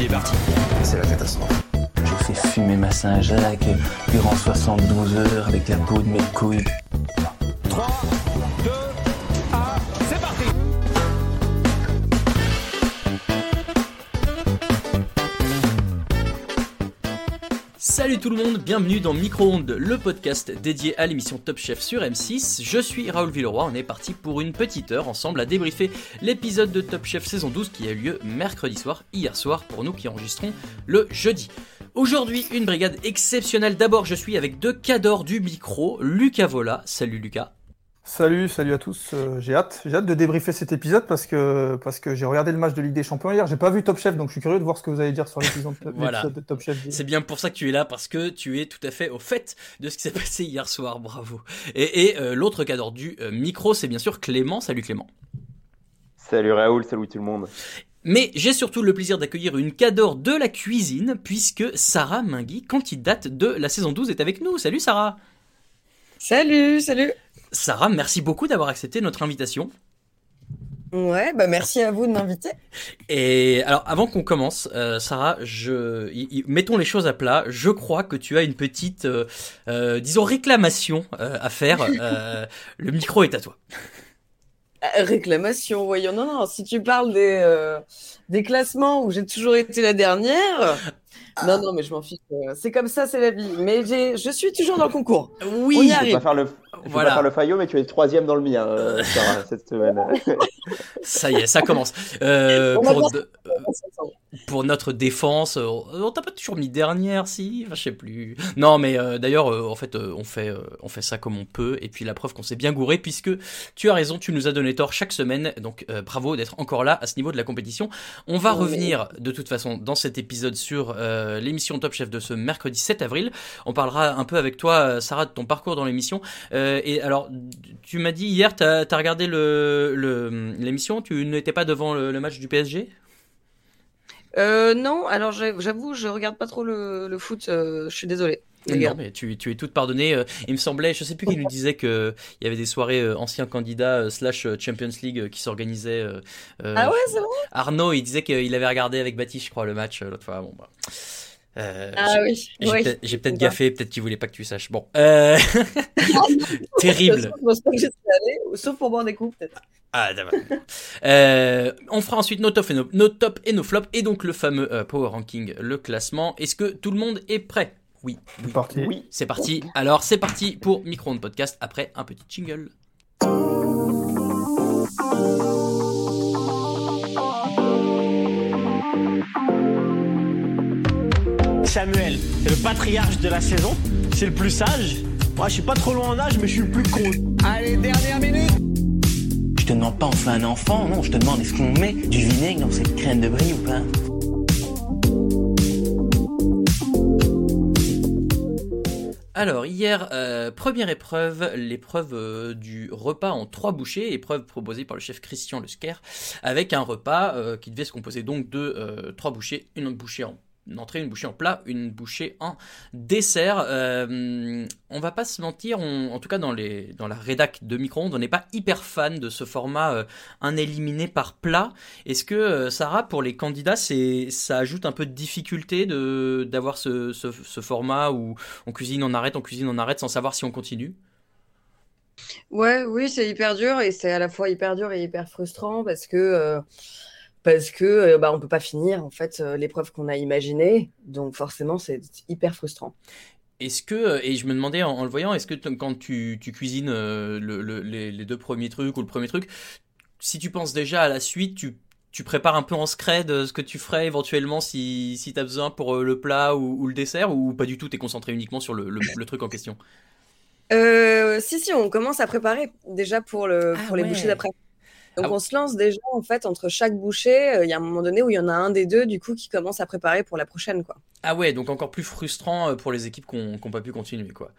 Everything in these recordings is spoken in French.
Il est parti. C'est la catastrophe. Je fais fumer ma Saint-Jacques durant 72 heures avec la peau de mes couilles. Tout le monde, bienvenue dans Micro-ondes, le podcast dédié à l'émission Top Chef sur M6. Je suis Raoul Villeroy, on est parti pour une petite heure ensemble à débriefer l'épisode de Top Chef saison 12 qui a eu lieu mercredi soir, hier soir pour nous qui enregistrons le jeudi. Aujourd'hui, une brigade exceptionnelle. D'abord, je suis avec deux cadors du micro, Lucas Vola. Salut Lucas. Salut, salut à tous. Euh, j'ai hâte, j'ai hâte de débriefer cet épisode parce que parce que j'ai regardé le match de Ligue des Champions hier. J'ai pas vu Top Chef, donc je suis curieux de voir ce que vous allez dire sur l'épisode Voilà. de Top Chef. C'est bien pour ça que tu es là, parce que tu es tout à fait au fait de ce qui s'est passé hier soir, bravo. Et, et, euh, l'autre cadre du euh, micro, c'est bien sûr Clément. Salut Clément. Salut Raoul, salut tout le monde. Mais j'ai surtout le plaisir d'accueillir une cadre de la cuisine, puisque Sarah Mingui, candidate de la saison 12, est avec nous. Salut Sarah Salut, salut. Sarah, merci beaucoup d'avoir accepté notre invitation. Ouais, bah merci à vous de m'inviter. Et alors, avant qu'on commence, euh, Sarah, je, y- y- mettons les choses à plat. Je crois que tu as une petite, euh, euh, disons, réclamation euh, à faire. Euh, le micro est à toi. Réclamation, voyons. Non, non, si tu parles des, euh, des classements où j'ai toujours été la dernière. Non, non, mais je m'en fiche. euh, C'est comme ça, c'est la vie. Mais j'ai, je suis toujours dans le concours. On Oui, y Je vais pas faire le, je vais Voilà. pas faire le faillot, mais tu es troisième dans le mien, euh, Sarah, cette semaine. ça y est, ça commence. Euh, On pour, pour notre défense, euh, on t'a pas toujours mis dernière, si? Enfin, Je sais plus. Non, mais euh, d'ailleurs, euh, en fait, euh, on fait, euh, on fait ça comme on peut. Et puis la preuve qu'on s'est bien gouré, puisque tu as raison, tu nous as donné tort chaque semaine. Donc euh, bravo d'être encore là à ce niveau de la compétition. On va Oui. revenir de toute façon dans cet épisode sur euh, l'émission Top Chef de ce mercredi 7 avril. On parlera un peu avec toi, Sarah, de ton parcours dans l'émission. Euh, et alors, tu m'as dit hier, t'as as regardé le le- l'émission, tu n'étais pas devant le, le match du PSG Euh, non, alors j'avoue, je regarde pas trop le, le foot. euh, je suis gars. Non, mais tu, tu es toute pardonnée. Euh, Il me semblait, je sais plus qui nous disait que il y avait des soirées euh, anciens candidats euh, slash euh, Champions League euh, qui s'organisaient. euh, euh, Ah ouais, c'est vrai? Arnaud, il disait qu'il avait regardé avec Baptiste, je crois, le match euh, l'autre fois. Bon, bah. Euh, Ah j'ai- oui. J'ai oui. peut-être- gaffé, peut-être qu'il voulait pas que tu saches. Bon, euh... terrible. Sauf pour boire des coups, peut-être. Ah, d'accord. Euh, on fera ensuite nos top et nos, nos top et nos flops et donc le fameux euh, power ranking, le classement. Est-ce que tout le monde est prêt? Oui, parti. Oui. C'est parti. Alors, c'est parti pour Micro-ondes podcast après un petit jingle. Samuel, c'est le patriarche de la saison. C'est le plus sage. Moi, je suis pas trop loin en âge, mais je suis le plus con. Allez, dernière minute. Je te demande pas on fait un enfant, non, je te demande est-ce qu'on met du vinaigre dans cette crème de brie ou pas? Alors, hier, euh, première épreuve, l'épreuve euh, du repas en trois bouchées, épreuve proposée par le chef Christian Lesker, avec un repas euh, qui devait se composer donc de euh, trois bouchées, une bouchée en une entrée, une bouchée en plat, une bouchée en dessert. Euh, on va pas se mentir, en tout cas dans, la rédac de micro-ondes, on n'est pas hyper fan de ce format euh, un éliminé par plat. Est-ce que, euh, Sarah, pour les candidats, ça ajoute un peu de difficulté de, d'avoir ce, ce, ce format où on cuisine, on arrête, on cuisine, on arrête sans savoir si on continue? Ouais, oui, c'est hyper dur et c'est à la fois hyper dur et hyper frustrant parce que euh, parce que euh, bah, on peut pas finir en fait euh, l'épreuve qu'on a imaginée, donc forcément c'est hyper frustrant. Est-ce que, et je me demandais en, en le voyant, est-ce que quand tu, tu cuisines euh, le- le- les, les deux premiers trucs ou le premier truc, si tu penses déjà à la suite, tu, tu prépares un peu en euh, ce que tu ferais éventuellement si, si tu as besoin pour euh, le plat ou, ou le dessert, ou pas du tout, tu es concentré uniquement sur le, le- le truc en question? Euh, si si, on commence à préparer déjà pour le Ah pour les ouais. bouchées d'après. Donc Ah on se lance déjà en fait entre chaque bouchée. euh, Il y a un moment donné où il y en a un des deux du coup qui commence à préparer pour la prochaine quoi. Ah ouais, donc encore plus frustrant euh, pour les équipes qui n'ont pas pu continuer, quoi.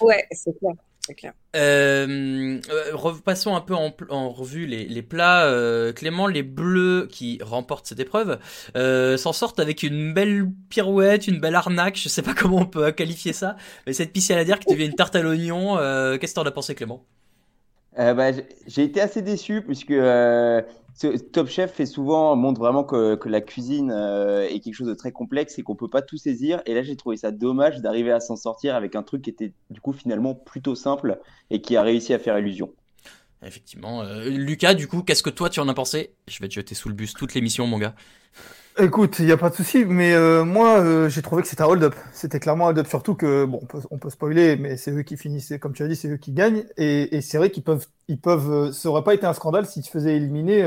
Ouais, c'est clair, clair. Euh, repassons un peu en, revue les, les plats. Euh, Clément, les Bleus qui remportent cette épreuve euh, s'en sortent avec une belle pirouette, une belle arnaque. Je sais pas comment on peut qualifier ça, mais cette piscine à dire qui devient une tarte à l'oignon. Qu'est-ce que t'en as pensé, Clément? Euh, bah, j'ai- été assez déçu puisque euh, Top Chef fait souvent montre vraiment que, la cuisine euh, est quelque chose de très complexe et qu'on peut pas tout saisir. Et là, j'ai trouvé ça dommage d'arriver à s'en sortir avec un truc qui était du coup finalement plutôt simple et qui a réussi à faire illusion. Effectivement. Lucas, du coup, qu'est-ce que toi tu en as pensé? Je vais te jeter sous le bus toute l'émission, mon gars. Écoute, il n'y a pas de souci, mais euh, moi, euh, j'ai trouvé que c'était un hold-up. C'était clairement un hold-up, surtout que, bon, on peut, spoiler, mais c'est eux qui finissaient, comme tu as dit, c'est eux qui gagnent. Et, c'est vrai qu'ils peuvent, ils peuvent, euh, ça aurait pas été un scandale s'ils se faisaient éliminer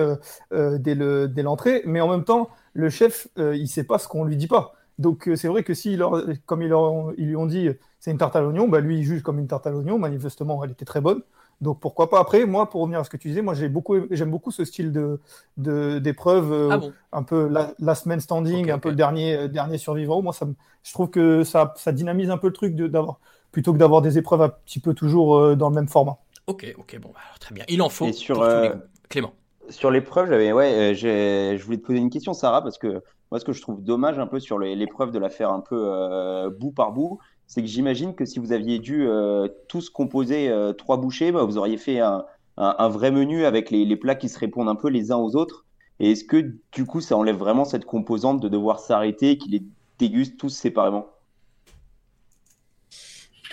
dès le, dès l'entrée. Mais en même temps, le chef, il sait pas ce qu'on lui dit pas. Donc c'est vrai que si, comme ils, ils lui ont dit, c'est une tarte à l'oignon, bah lui, il juge comme une tarte à l'oignon. Manifestement, elle était très bonne. Donc pourquoi pas? Après moi pour revenir à ce que tu disais moi j'ai beaucoup j'aime beaucoup ce style de de- d'épreuve euh, Ah bon? un peu la, last man standing un peu le dernier euh, dernier survivant moi ça je trouve que ça ça dynamise un peu le truc de d'avoir plutôt que d'avoir des épreuves un petit peu toujours euh, dans le même format Ok, ok, bon, bah, alors, très bien. Il en faut Et sur, pour tous les goûts. Clément. Sur l'épreuve, j'avais, ouais, euh, je voulais te poser une question, Sarah, parce que moi, ce que je trouve dommage un peu sur les- l'épreuve de la faire un peu euh, bout par bout, c'est que j'imagine que si vous aviez dû euh, tous composer euh, trois bouchées, bah, vous auriez fait un, un- un vrai menu avec les, les plats qui se répondent un peu les uns aux autres. Et est-ce que du coup, ça enlève vraiment cette composante de devoir s'arrêter et qu'ils les dégustent tous séparément?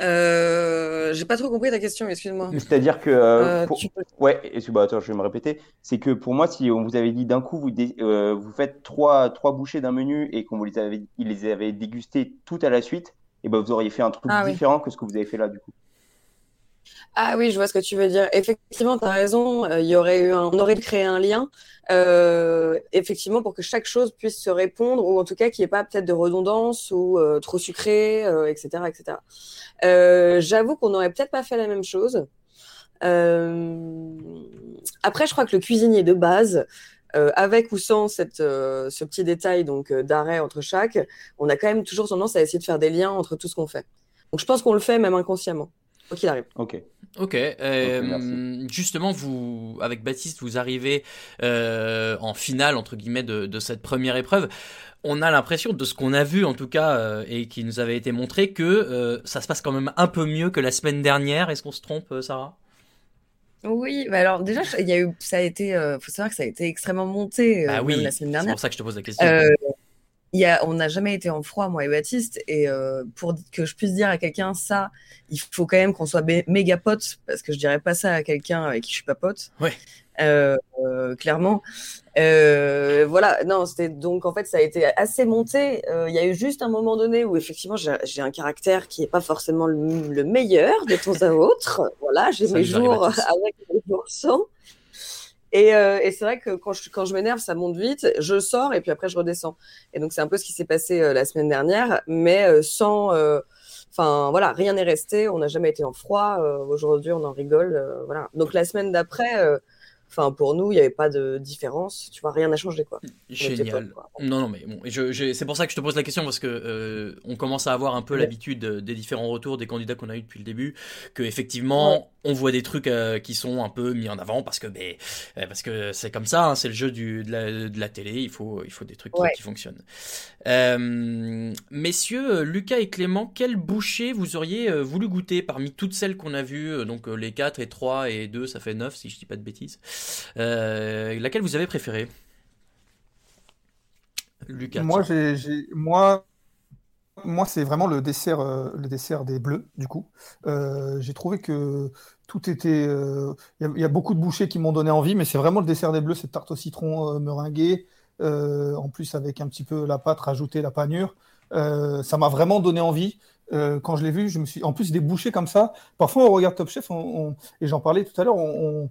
Euh, j'ai pas trop compris ta question, excuse-moi. C'est-à-dire que, euh, Euh, pour- tu peux- ouais, et bah, attends, je vais me répéter. C'est que pour moi, si on vous avait dit d'un coup, vous, dé- euh, vous faites trois, trois bouchées d'un menu et qu'on vous les avait, il les avait dégustés tout à la suite, et ben vous auriez fait un truc Ah oui. différent que ce que vous avez fait là, du coup. Ah oui, je vois ce que tu veux dire. Effectivement, tu as raison. euh, Il y aurait eu un- on aurait créé un lien, euh, effectivement, pour que chaque chose puisse se répondre, ou en tout cas qu'il n'y ait pas peut-être de redondance ou euh, trop sucré, euh, etc., etc. J'avoue qu'on n'aurait peut-être pas fait la même chose. Après, je crois que le cuisinier de base, euh, avec ou sans cette, euh, ce petit détail donc euh, d'arrêt entre chaque, on a quand même toujours tendance à essayer de faire des liens entre tout ce qu'on fait. Donc je pense qu'on le fait même inconsciemment, quoi qu'il arrive. Ok. Ok, euh, justement, vous, avec Baptiste, vous arrivez euh, en finale, entre guillemets, de, de cette première épreuve. On a l'impression, de ce qu'on a vu en tout cas, euh, et qui nous avait été montré, que euh, ça se passe quand même un peu mieux que la semaine dernière. Est-ce qu'on se trompe, euh, Sarah? Oui, bah alors déjà, il y a eu, ça a été, euh, faut savoir que ça a été extrêmement monté euh, Bah oui, la semaine c'est dernière. pour ça que je te pose la question. Euh, y a, on n'a jamais été en froid, moi et Baptiste, et euh, pour que je puisse dire à quelqu'un ça, il faut quand même qu'on soit méga potes, parce que je dirais pas ça à quelqu'un avec qui je suis pas pote. Ouais. Euh, euh, clairement. Voilà, non, c'était donc en fait ça a été assez monté. Il y a eu juste un moment donné où effectivement j'ai un caractère qui est pas forcément le, le meilleur de temps à autre. Voilà, j'ai mes jours avec mes jours sans. Et, euh, et c'est vrai que quand je, quand je m'énerve, ça monte vite. Je sors et puis après je redescends. Et donc c'est un peu ce qui s'est passé euh, la semaine dernière, mais euh, sans. Enfin voilà, rien n'est resté. On n'a jamais été en froid. Aujourd'hui, on en rigole. voilà. Donc la semaine d'après, enfin pour nous, il n'y avait pas de différence. Tu vois, rien n'a changé quoi. Génial. quoi. Non, non, mais bon, et je, je- c'est pour ça que je te pose la question parce que euh, on commence à avoir un peu Ouais. l'habitude des différents retours des candidats qu'on a eu depuis le début, que effectivement on voit des trucs euh, qui sont un peu mis en avant parce que ben, euh, parce que c'est comme ça, hein, c'est le jeu du, de, la, de la télé, il faut il faut des trucs qui, Ouais. qui fonctionnent. Euh, messieurs, Lucas et Clément, quelle bouchée vous auriez voulu goûter parmi toutes celles qu'on a vues, donc les 4 et 3 et 2, ça fait 9 si je dis pas de bêtises. Euh, laquelle vous avez préférée? Lucas. Moi, tiens. j'ai, j'ai- moi, moi, c'est vraiment le dessert, euh, le dessert des bleus, du coup. Euh, j'ai trouvé que tout était. euh, Il y, a- il y a beaucoup de bouchées qui m'ont donné envie, mais c'est vraiment le dessert des bleus, cette tarte au citron euh, meringuée, euh, en plus avec un petit peu la pâte rajoutée, la panure. Euh, ça m'a vraiment donné envie. Euh, quand je l'ai vu, je me suis. En plus, des bouchées comme ça. Parfois, on regarde Top Chef, on- on- et j'en parlais tout à l'heure, on,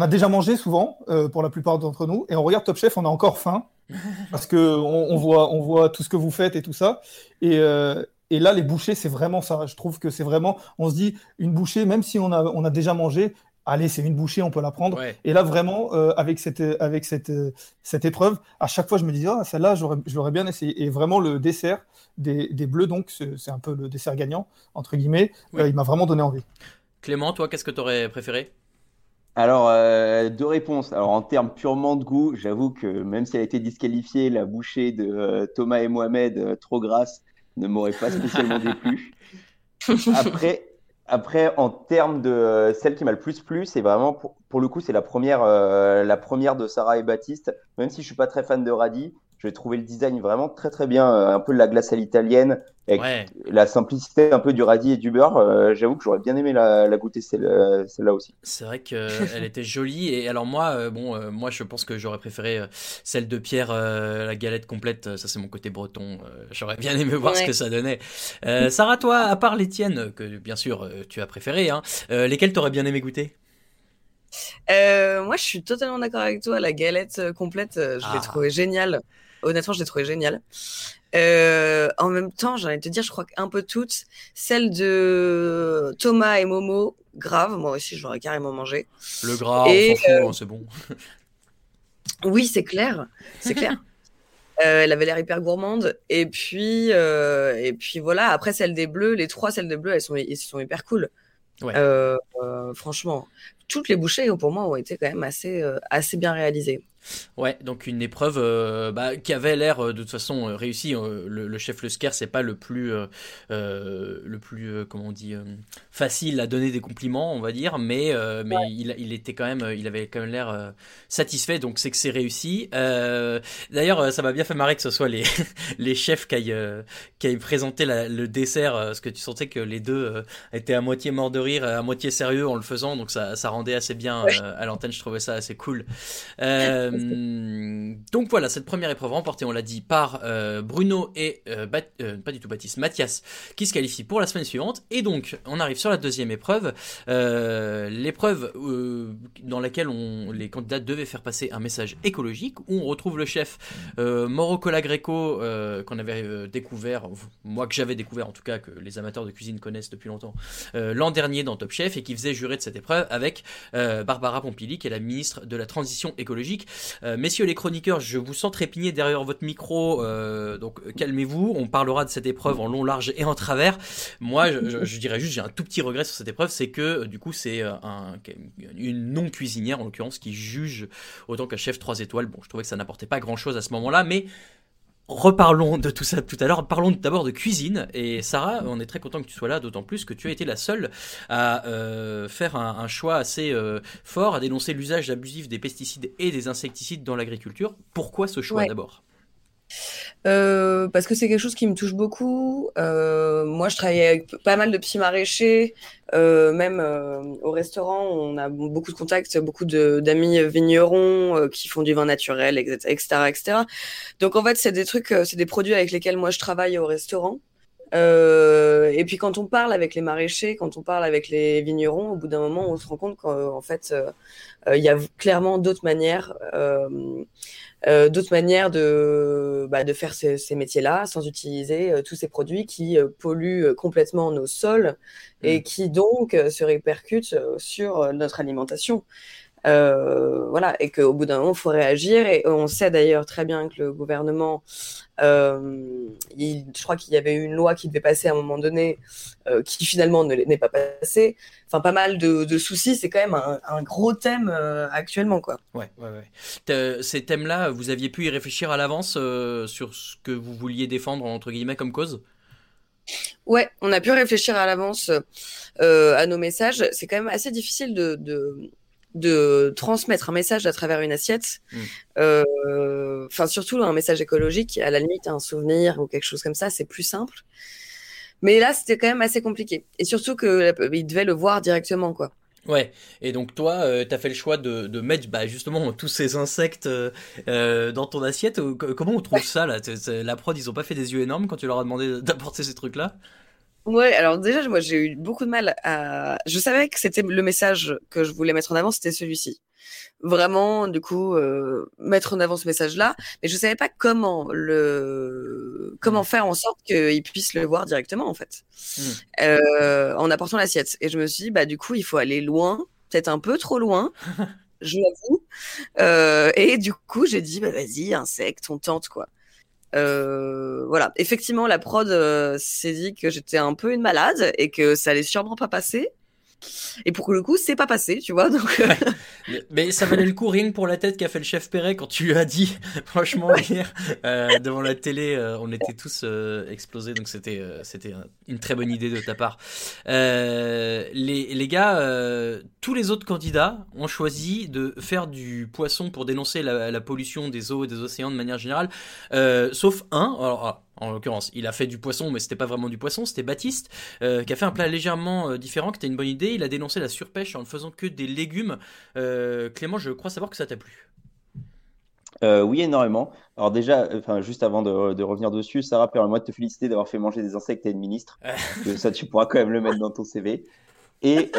a déjà mangé souvent, euh, pour la plupart d'entre nous, et on regarde Top Chef, on a encore faim parce que on, on voit, on voit tout ce que vous faites et tout ça. Et, euh, et là, les bouchées, c'est vraiment ça. Je trouve que c'est vraiment, on se dit, une bouchée, même si on a, on a déjà mangé, allez, c'est une bouchée, on peut la prendre. Ouais. Et là, vraiment, euh, avec, cette, avec cette, euh, cette épreuve, à chaque fois, je me disais, ah, celle-là, j'aurais- je l'aurais bien essayé. Et vraiment, le dessert des, des bleus, donc, c'est un peu le dessert gagnant, entre guillemets, Oui. euh, il m'a vraiment donné envie. Clément, toi, qu'est-ce que tu aurais préféré? Alors, euh, deux réponses. Alors, en termes purement de goût, j'avoue que même si elle a été disqualifiée, la bouchée de euh, Thomas et Mohamed, euh, trop grasse, ne m'aurait pas spécialement déplu. Après, après, en termes de euh, celle qui m'a le plus plu, c'est vraiment, pour, pour le coup, c'est la première, euh, la première de Sarah et Baptiste. Même si je suis pas très fan de Radis, j'ai trouvé le design vraiment très très bien, euh, un peu de la glace à l'italienne, avec Ouais. la simplicité un peu du radis et du beurre. Euh, j'avoue que j'aurais bien aimé la, la goûter celle, euh, celle-là aussi. C'est vrai qu'elle était jolie. Et alors moi, euh, bon, euh, moi je pense que j'aurais préféré euh, celle de Pierre, euh, la galette complète. Ça c'est mon côté breton. Euh, j'aurais bien aimé voir ce que ça donnait. Euh, Sarah, toi, à part les tiennes, que bien sûr euh, tu as préféré, hein, euh, lesquelles t'aurais bien aimé goûter? Euh, moi, je suis totalement d'accord avec toi. La galette euh, complète, euh, je Ah. l'ai trouvée géniale. Honnêtement, je l'ai trouvée géniale. Euh, en même temps, j'ai envie de te dire, je crois qu'un peu toutes. Celle de Thomas et Momo, grave. Moi aussi, je l'aurais carrément mangé. Le gras, Et, on s'en fout, euh, hein, c'est bon. Oui, c'est clair. C'est clair. Euh, elle avait l'air hyper gourmande. Et puis, euh, et puis voilà. Après, celle des bleus, les trois celles des bleus, elles sont, elles sont hyper cool. Ouais. Euh, franchement, toutes les bouchées pour moi ont été quand même assez, assez bien réalisées. Ouais, donc une épreuve euh, bah, qui avait l'air euh, de toute façon euh, réussie. Le, le chef Lesker, c'est pas le plus, le plus, euh, comment on dit, facile à donner des compliments, on va dire, mais, euh, mais il, il était quand même, il avait quand même l'air satisfait, donc c'est que c'est réussi. D'ailleurs, ça m'a bien fait marrer que ce soit les, les chefs qui aillent, qui aillent présenter la- le dessert, parce que tu sentais que les deux étaient à moitié morts de rire, à moitié sérieux en le faisant, donc ça, ça rendait assez bien à l'antenne. Je trouvais ça assez cool. Euh, donc voilà, cette première épreuve remportée, on l'a dit, par euh, Bruno et euh, Bat- euh, pas du tout Baptiste, Mathias, qui se qualifient pour la semaine suivante. Et donc, on arrive sur la deuxième épreuve, euh, l'épreuve dans laquelle les candidats devaient faire passer un message écologique, où on retrouve le chef Mauro Colagreco, qu'on avait découvert, moi que j'avais découvert en tout cas, que les amateurs de cuisine connaissent depuis longtemps, l'an dernier dans Top Chef, et qui faisait jurer de cette épreuve avec Barbara Pompili, qui est la ministre de la Transition écologique. Euh, messieurs les chroniqueurs, je vous sens trépigner derrière votre micro, euh, donc euh, calmez-vous. On parlera de cette épreuve en long, large et en travers. Moi, je, dirais juste, j'ai un tout petit regret sur cette épreuve, c'est que du coup, c'est un, une non cuisinière en l'occurrence qui juge autant qu'un chef 3 étoiles. Bon, je trouvais que ça n'apportait pas grand-chose à ce moment-là, mais Reparlons de tout ça tout à l'heure. Parlons d'abord de cuisine. Et Sarah, on est très content que tu sois là, d'autant plus que tu as été la seule à euh, faire un, un choix assez euh, fort, à dénoncer l'usage abusif des pesticides et des insecticides dans l'agriculture. Pourquoi ce choix Ouais. d'abord? Euh, parce que c'est quelque chose qui me touche beaucoup. Euh, moi, je travaillais avec pas mal de petits maraîchers, euh, même au restaurant, on a beaucoup de contacts, beaucoup d'amis vignerons qui font du vin naturel, etc., etc.. Donc, en fait, c'est des trucs, c'est des produits avec lesquels moi je travaille au restaurant. Et puis quand on parle avec les maraîchers, quand on parle avec les vignerons, au bout d'un moment, on se rend compte qu'en fait, il y a clairement d'autres manières, euh, d'autres manières de, bah, de faire ces, ces métiers-là sans utiliser euh, tous ces produits qui euh, polluent complètement nos sols et qui donc se répercutent sur notre alimentation. Euh, voilà, et qu'au bout d'un moment, il faut réagir. Et on sait d'ailleurs très bien que le gouvernement, euh, il- je crois qu'il y avait une loi qui devait passer à un moment donné, euh, qui finalement ne n'est pas passée. Enfin, pas mal de, de soucis. C'est quand même un, un gros thème euh, actuellement, quoi. Ouais, ouais, ouais. Ces thèmes-là, vous aviez pu y réfléchir à l'avance euh, sur ce que vous vouliez défendre, entre guillemets, comme cause? Ouais, on a pu réfléchir à l'avance euh, à nos messages. C'est quand même assez difficile de, de, de transmettre un message à travers une assiette. Mm. Euh, Enfin, surtout un message écologique, à la limite, un souvenir ou quelque chose comme ça, c'est plus simple. Mais là, c'était quand même assez compliqué. Et surtout qu'il devait le voir directement, quoi. Ouais, et donc toi, euh, t'as fait le choix de, de mettre bah, justement tous ces insectes euh, euh, dans ton assiette. Euh, co- Comment on trouve ça là? La prod, ils ont pas fait des yeux énormes quand tu leur as demandé d'apporter ces trucs-là? Ouais, alors déjà, moi, j'ai eu beaucoup de mal à. Je savais que c'était le message que je voulais mettre en avant, c'était celui-ci. Vraiment, du coup, euh, mettre en avant ce message-là, mais je savais pas comment le, comment faire en sorte qu'ils puissent le voir directement, en fait, Mm. euh, en apportant l'assiette. Et je me suis dit, bah, du coup, il faut aller loin. peut-être un peu trop loin, je l'avoue. Euh, et du coup, j'ai dit, bah, vas-y, insecte, on tente, quoi. Euh, voilà, effectivement, la prod euh, s'est dit que j'étais un peu une malade et que ça allait sûrement pas passer. Et pour le coup, c'est pas passé, tu vois. Donc, euh, Mais ça valait le coup rien pour la tête qu'a fait le chef Perret quand tu lui as dit. Franchement, hier, euh, devant la télé, euh, on était tous euh, explosés, donc c'était c'était un- une très bonne idée de ta part. Les, les gars, tous les autres candidats ont choisi de faire du poisson pour dénoncer la, la pollution des eaux et des océans de manière générale, sauf un. Alors, ah, en l'occurrence, il a fait du poisson, mais c'était pas vraiment du poisson, c'était Baptiste, euh, qui a fait un plat légèrement euh, différent, qui était une bonne idée. Il a dénoncé la surpêche en ne faisant que des légumes. Euh, Clément, je crois savoir que ça t'a plu. Oui, énormément. Alors déjà, enfin, juste avant de, revenir dessus, Sarah, permets-moi de te féliciter d'avoir fait manger des insectes à une ministre. ça, tu pourras quand même le mettre dans ton CV. Et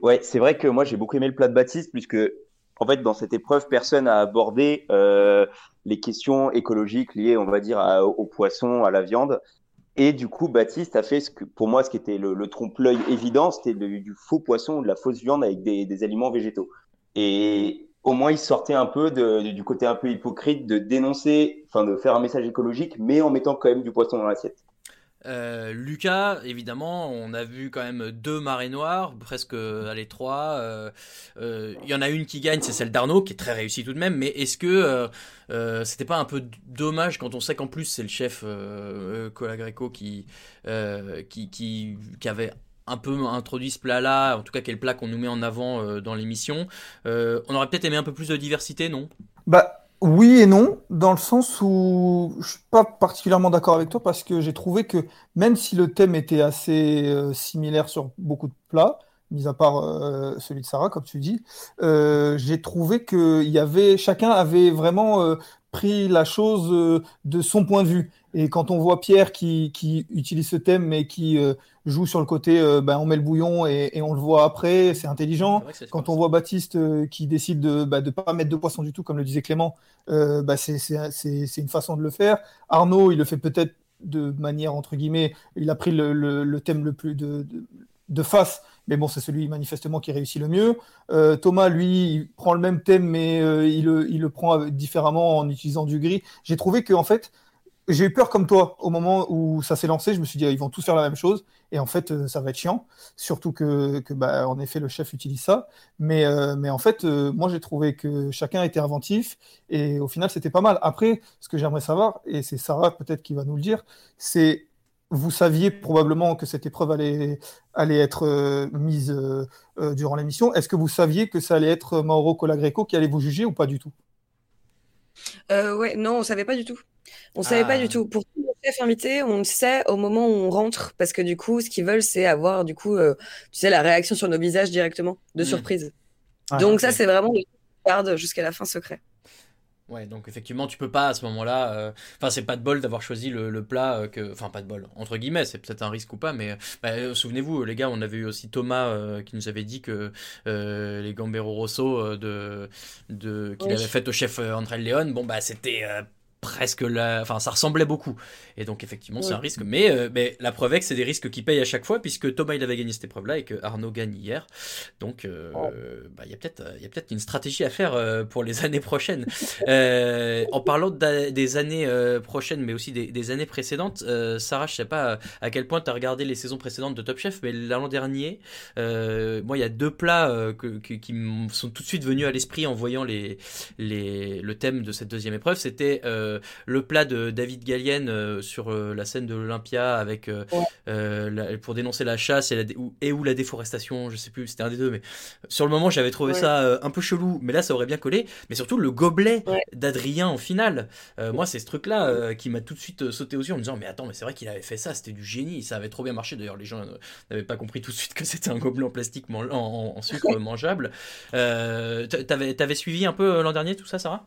ouais, c'est vrai que moi, j'ai beaucoup aimé le plat de Baptiste, puisque, en fait, dans cette épreuve, personne n'a abordé euh, les questions écologiques liées, on va dire, à- aux poissons, à la viande. Et du coup, Baptiste a fait ce que, pour moi, ce qui était le, trompe-l'œil évident, c'était du faux poisson ou de la fausse viande avec des, aliments végétaux. Et au moins, il sortait un peu du côté un peu hypocrite de dénoncer, enfin, de faire un message écologique, mais en mettant quand même du poisson dans l'assiette. Euh, Lucas, évidemment, on a vu quand même deux marées noires, presque les trois. euh, euh, Il y en a une qui gagne, c'est celle d'Arnaud, qui est très réussie tout de même. Mais est-ce que c'était pas un peu dommage quand on sait qu'en plus c'est le chef Colagreco qui, qui, qui, qui avait un peu introduit ce plat-là, en tout cas quel plat qu'on nous met en avant dans l'émission. On aurait peut-être aimé un peu plus de diversité, non? Bah oui et non, dans le sens où je suis pas particulièrement d'accord avec toi parce que j'ai trouvé que même si le thème était assez euh, similaire sur beaucoup de plats, mis à part euh, celui de Sarah, comme tu dis, euh, j'ai trouvé que y avait chacun avait vraiment pris la chose euh, de son point de vue. Et quand on voit Pierre qui, qui utilise ce thème mais qui euh, joue sur le côté, euh, ben, on met le bouillon et, et on le voit après, c'est intelligent. Quand on voit Baptiste euh, qui décide de ne pas mettre de poisson du tout, comme le disait Clément, bah, c'est une façon de le faire. Arnaud, il le fait peut-être de manière, entre guillemets, il a pris le, le- le thème le plus de, de, de face, mais bon, c'est celui manifestement qui réussit le mieux. Euh, Thomas, lui, il prend le même thème, mais euh, il, le, prend avec- différemment en utilisant du gris. J'ai trouvé que, en fait, j'ai eu peur comme toi au moment où ça s'est lancé. Je me suis dit, ah, ils vont tous faire la même chose. Et en fait, euh, ça va être chiant. Surtout que, bah, en effet, le chef utilise ça. Mais, euh, mais en fait, euh, moi, j'ai trouvé que chacun était inventif. Et au final, c'était pas mal. Après, ce que j'aimerais savoir, et c'est Sarah peut-être qui va nous le dire, c'est vous saviez probablement que cette épreuve allait, allait être euh, mise euh, euh, durant l'émission. Est-ce que vous saviez que ça allait être Mauro Colagreco qui allait vous juger ou pas du tout? Euh, ouais, non, on savait pas du tout. On savait pas Ah. du tout. Pour tous les chefs invités, on le sait au moment où on rentre, parce que du coup, ce qu'ils veulent, c'est avoir du coup, tu sais, la réaction sur nos visages directement, de Mm. surprise. Ah, Donc ça, c'est vraiment le garde jusqu'à la fin secret. Ouais, donc effectivement, tu peux pas à ce moment-là. euh, Enfin, c'est pas de bol d'avoir choisi le, le plat euh, que. Enfin, pas de bol, entre guillemets, c'est peut-être un risque ou pas, mais bah, euh, souvenez-vous, les gars, on avait eu aussi Thomas euh, qui nous avait dit que les Gambero Rosso de, de, qu'il Oui. avait fait au chef André Léon, bon, bah, c'était. Euh, presque la enfin ça ressemblait beaucoup. Et donc effectivement c'est un risque. Mais, euh, mais la preuve est que c'est des risques qui payent à chaque fois puisque Thomas il avait gagné cette épreuve là et que Arnaud gagne hier. Donc euh, Oh. bah, il y a peut-être il y a peut-être une stratégie à faire euh, pour les années prochaines. Euh, en parlant des années euh, prochaines, mais aussi des, des années précédentes, euh, Sarah, je sais pas à quel point tu as regardé les saisons précédentes de Top Chef, mais l'an dernier, euh, moi, il y a deux plats euh, que- que- qui me sont tout de suite venus à l'esprit en voyant les, les, le thème de cette deuxième épreuve. C'était euh, le plat de David Gallienne euh, sur euh, la scène de l'Olympia avec euh, Ouais. la- pour dénoncer la chasse et, la ou, et ou la déforestation, je sais plus, c'était un des deux, mais sur le moment, j'avais trouvé Ouais. ça un peu chelou, mais là, ça aurait bien collé. Mais surtout, le gobelet Ouais. d'Adrien en finale. Moi, c'est ce truc-là qui m'a tout de suite sauté aux yeux en me disant, mais attends, mais c'est vrai qu'il avait fait ça, c'était du génie, ça avait trop bien marché. D'ailleurs, les gens n'avaient pas compris tout de suite que c'était un gobelet en plastique en, en- en sucre mangeable. Euh, T'avais t'avais suivi un peu l'an dernier tout ça, Sarah?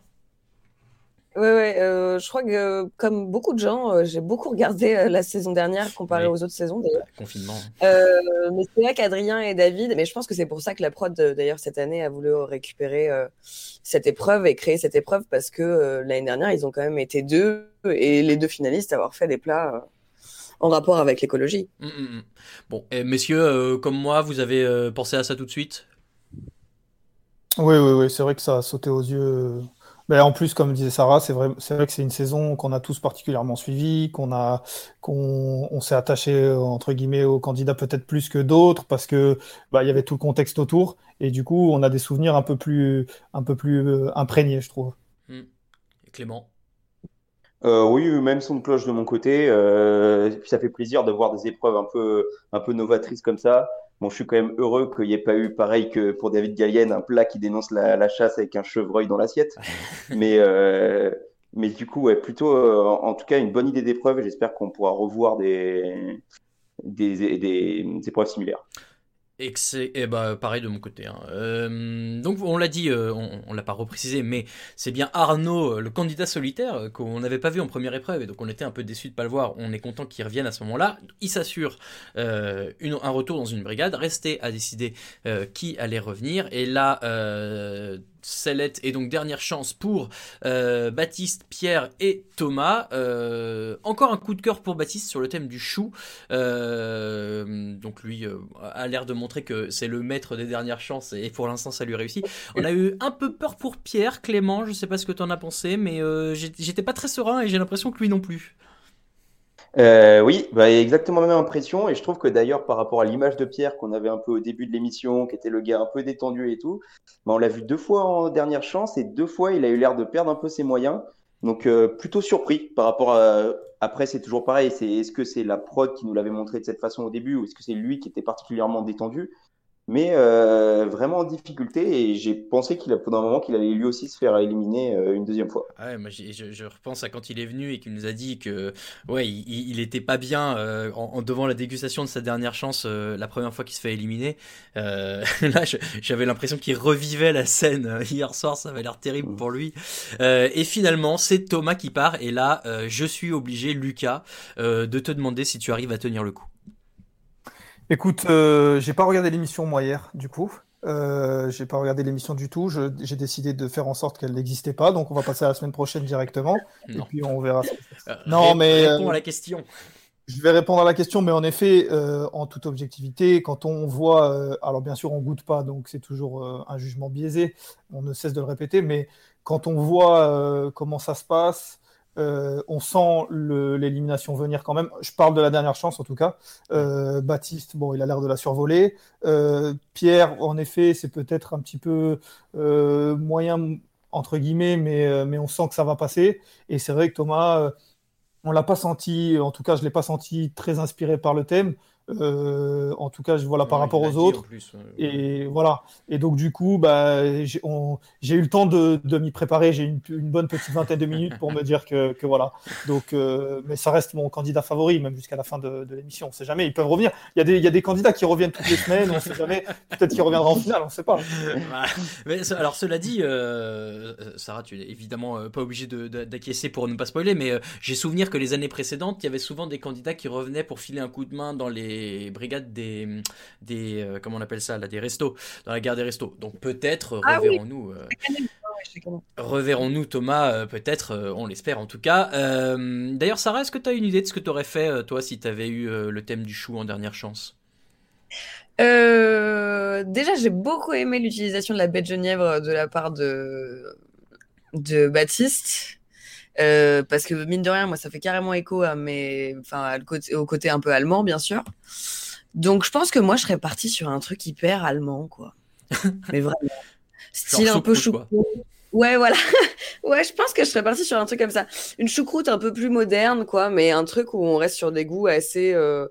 Ouais, ouais, euh, je crois que euh, comme beaucoup de gens, euh, j'ai beaucoup regardé euh, la saison dernière comparé Oui. aux autres saisons d'ailleurs. Confinement. Euh, mais c'est vrai qu'Adrien et David, mais je pense que c'est pour ça que la prod d'ailleurs cette année a voulu récupérer euh, cette épreuve et créer cette épreuve parce que euh, l'année dernière ils ont quand même été deux et les deux finalistes avoir fait des plats euh, en rapport avec l'écologie. Hum, hum, hum. Bon, et messieurs, euh, comme moi, vous avez euh, pensé à ça tout de suite? Oui, oui, oui, c'est vrai que ça a sauté aux yeux. Ben, en plus, comme disait Sarah, c'est vrai, c'est vrai que c'est une saison qu'on a tous particulièrement suivie, qu'on a, qu'on, on s'est attaché entre guillemets aux candidats peut-être plus que d'autres parce que bah, il y avait tout le contexte autour et du coup, on a des souvenirs un peu plus, un peu plus euh, imprégnés, je trouve. Et Clément? Euh, oui, même son de cloche de mon côté. Euh, puis ça fait plaisir de voir des épreuves un peu, un peu novatrices comme ça. Bon, je suis quand même heureux qu'il n'y ait pas eu, pareil que pour David Gallienne, un plat qui dénonce la, la chasse avec un chevreuil dans l'assiette. Mais, euh, mais du coup, ouais, plutôt, euh, en, en tout cas, une bonne idée d'épreuve. et J'espère qu'on pourra revoir des, des, des, des épreuves similaires. Et que c'est eh bah, pareil de mon côté. hein. Euh, donc on l'a dit, euh, on, on l'a pas reprécisé, mais c'est bien Arnaud, euh, le candidat solitaire, qu'on n'avait pas vu en première épreuve, et donc on était un peu déçus de pas le voir. On est content qu'il revienne à ce moment-là. Il s'assure un retour dans une brigade. Restait à décider qui allait revenir. Et là, Sellette et donc dernière chance pour euh, Baptiste, Pierre et Thomas. Euh, encore un coup de cœur pour Baptiste sur le thème du chou. Euh, donc lui a l'air de montrer que c'est le maître des dernières chances et pour l'instant ça lui réussit. On a eu un peu peur pour Pierre, Clément, je sais pas ce que t'en as pensé, mais j'étais pas très serein et j'ai l'impression que lui non plus. Euh, oui, bah, exactement la même impression. Et je trouve que d'ailleurs, par rapport à l'image de Pierre qu'on avait un peu au début de l'émission, qui était le gars un peu détendu et tout, bah, on l'a vu deux fois en dernière chance et deux fois, il a eu l'air de perdre un peu ses moyens. Donc, euh, plutôt surpris par rapport à. Après, c'est toujours pareil. C'est est-ce que c'est la prod qui nous l'avait montré de cette façon au début ou est-ce que c'est lui qui était particulièrement détendu? Mais euh, vraiment en difficulté et j'ai pensé qu'il a pendant un moment qu'il allait lui aussi se faire éliminer euh, une deuxième fois. Ouais, moi je, je repense à quand il est venu et qu'il nous a dit que ouais, il, il était pas bien euh, en, en- devant la dégustation de sa dernière chance euh, la première fois qu'il se fait éliminer. Euh, là, j'avais l'impression qu'il revivait la scène euh, hier soir, ça avait l'air terrible pour lui. Et finalement, c'est Thomas qui part et là, je suis obligé, Lucas, de te demander si tu arrives à tenir le coup. Écoute, euh, j'ai pas regardé l'émission moi hier, du coup. Euh, j'ai pas regardé l'émission du tout. J'ai décidé de faire en sorte qu'elle n'existait pas, donc on va passer à la semaine prochaine directement, et puis on verra. Euh, Non, mais réponds euh, à la question. je vais répondre à la question, mais en effet, euh, en toute objectivité, quand on voit, euh, alors bien sûr, on goûte pas, donc c'est toujours un jugement biaisé. On ne cesse de le répéter, mais quand on voit comment ça se passe, euh, on sent l'élimination venir quand même. Je parle de la dernière chance en tout cas. Euh, Baptiste, bon, il a l'air de la survoler. Euh, Pierre, en effet, c'est peut-être un petit peu moyen entre guillemets, mais, mais on sent que ça va passer. Et c'est vrai que Thomas, on l'a pas senti, en tout cas, je l'ai pas senti très inspiré par le thème. Euh, en tout cas, je voilà par rapport aux autres. plus, ouais. Et voilà. Et donc, du coup, bah, j'ai eu le temps de, de m'y préparer. J'ai une, une bonne petite vingtaine de minutes pour me dire que, que voilà. Donc, euh, mais ça reste mon candidat favori, même jusqu'à la fin de, de l'émission. On sait jamais. Ils peuvent revenir. Il y, a des, il y a des candidats qui reviennent toutes les semaines. On sait jamais. Peut-être qu'ils reviendront en finale. On sait pas. Voilà. Mais alors cela dit, euh, Sarah, tu es évidemment euh, pas obligé d'acquiescer pour ne pas spoiler, mais euh, j'ai souvenir que les années précédentes, il y avait souvent des candidats qui revenaient pour filer un coup de main dans les brigades des, des euh, comment on appelle ça, là, des restos, dans la gare des restos. Donc peut-être Ah reverrons-nous. euh, Reverrons-nous Thomas, euh, peut-être, euh, on l'espère en tout cas. D'ailleurs, Sarah, est-ce que tu as une idée de ce que tu aurais fait, toi, si tu avais eu le thème du chou en dernière chance? Euh, déjà, j'ai beaucoup aimé l'utilisation de la de Genièvre de la part de, de Baptiste. Euh, parce que mine de rien, moi, ça fait carrément écho à mes, enfin, au côté un peu allemand, bien sûr. Donc, je pense que moi, je serais partie sur un truc hyper allemand, quoi. Mais vraiment. Style un peu choucroute, choucroute. Ouais, voilà. Ouais, je pense que je serais partie sur un truc comme ça. Une choucroute un peu plus moderne, quoi, mais un truc où on reste sur des goûts assez, euh,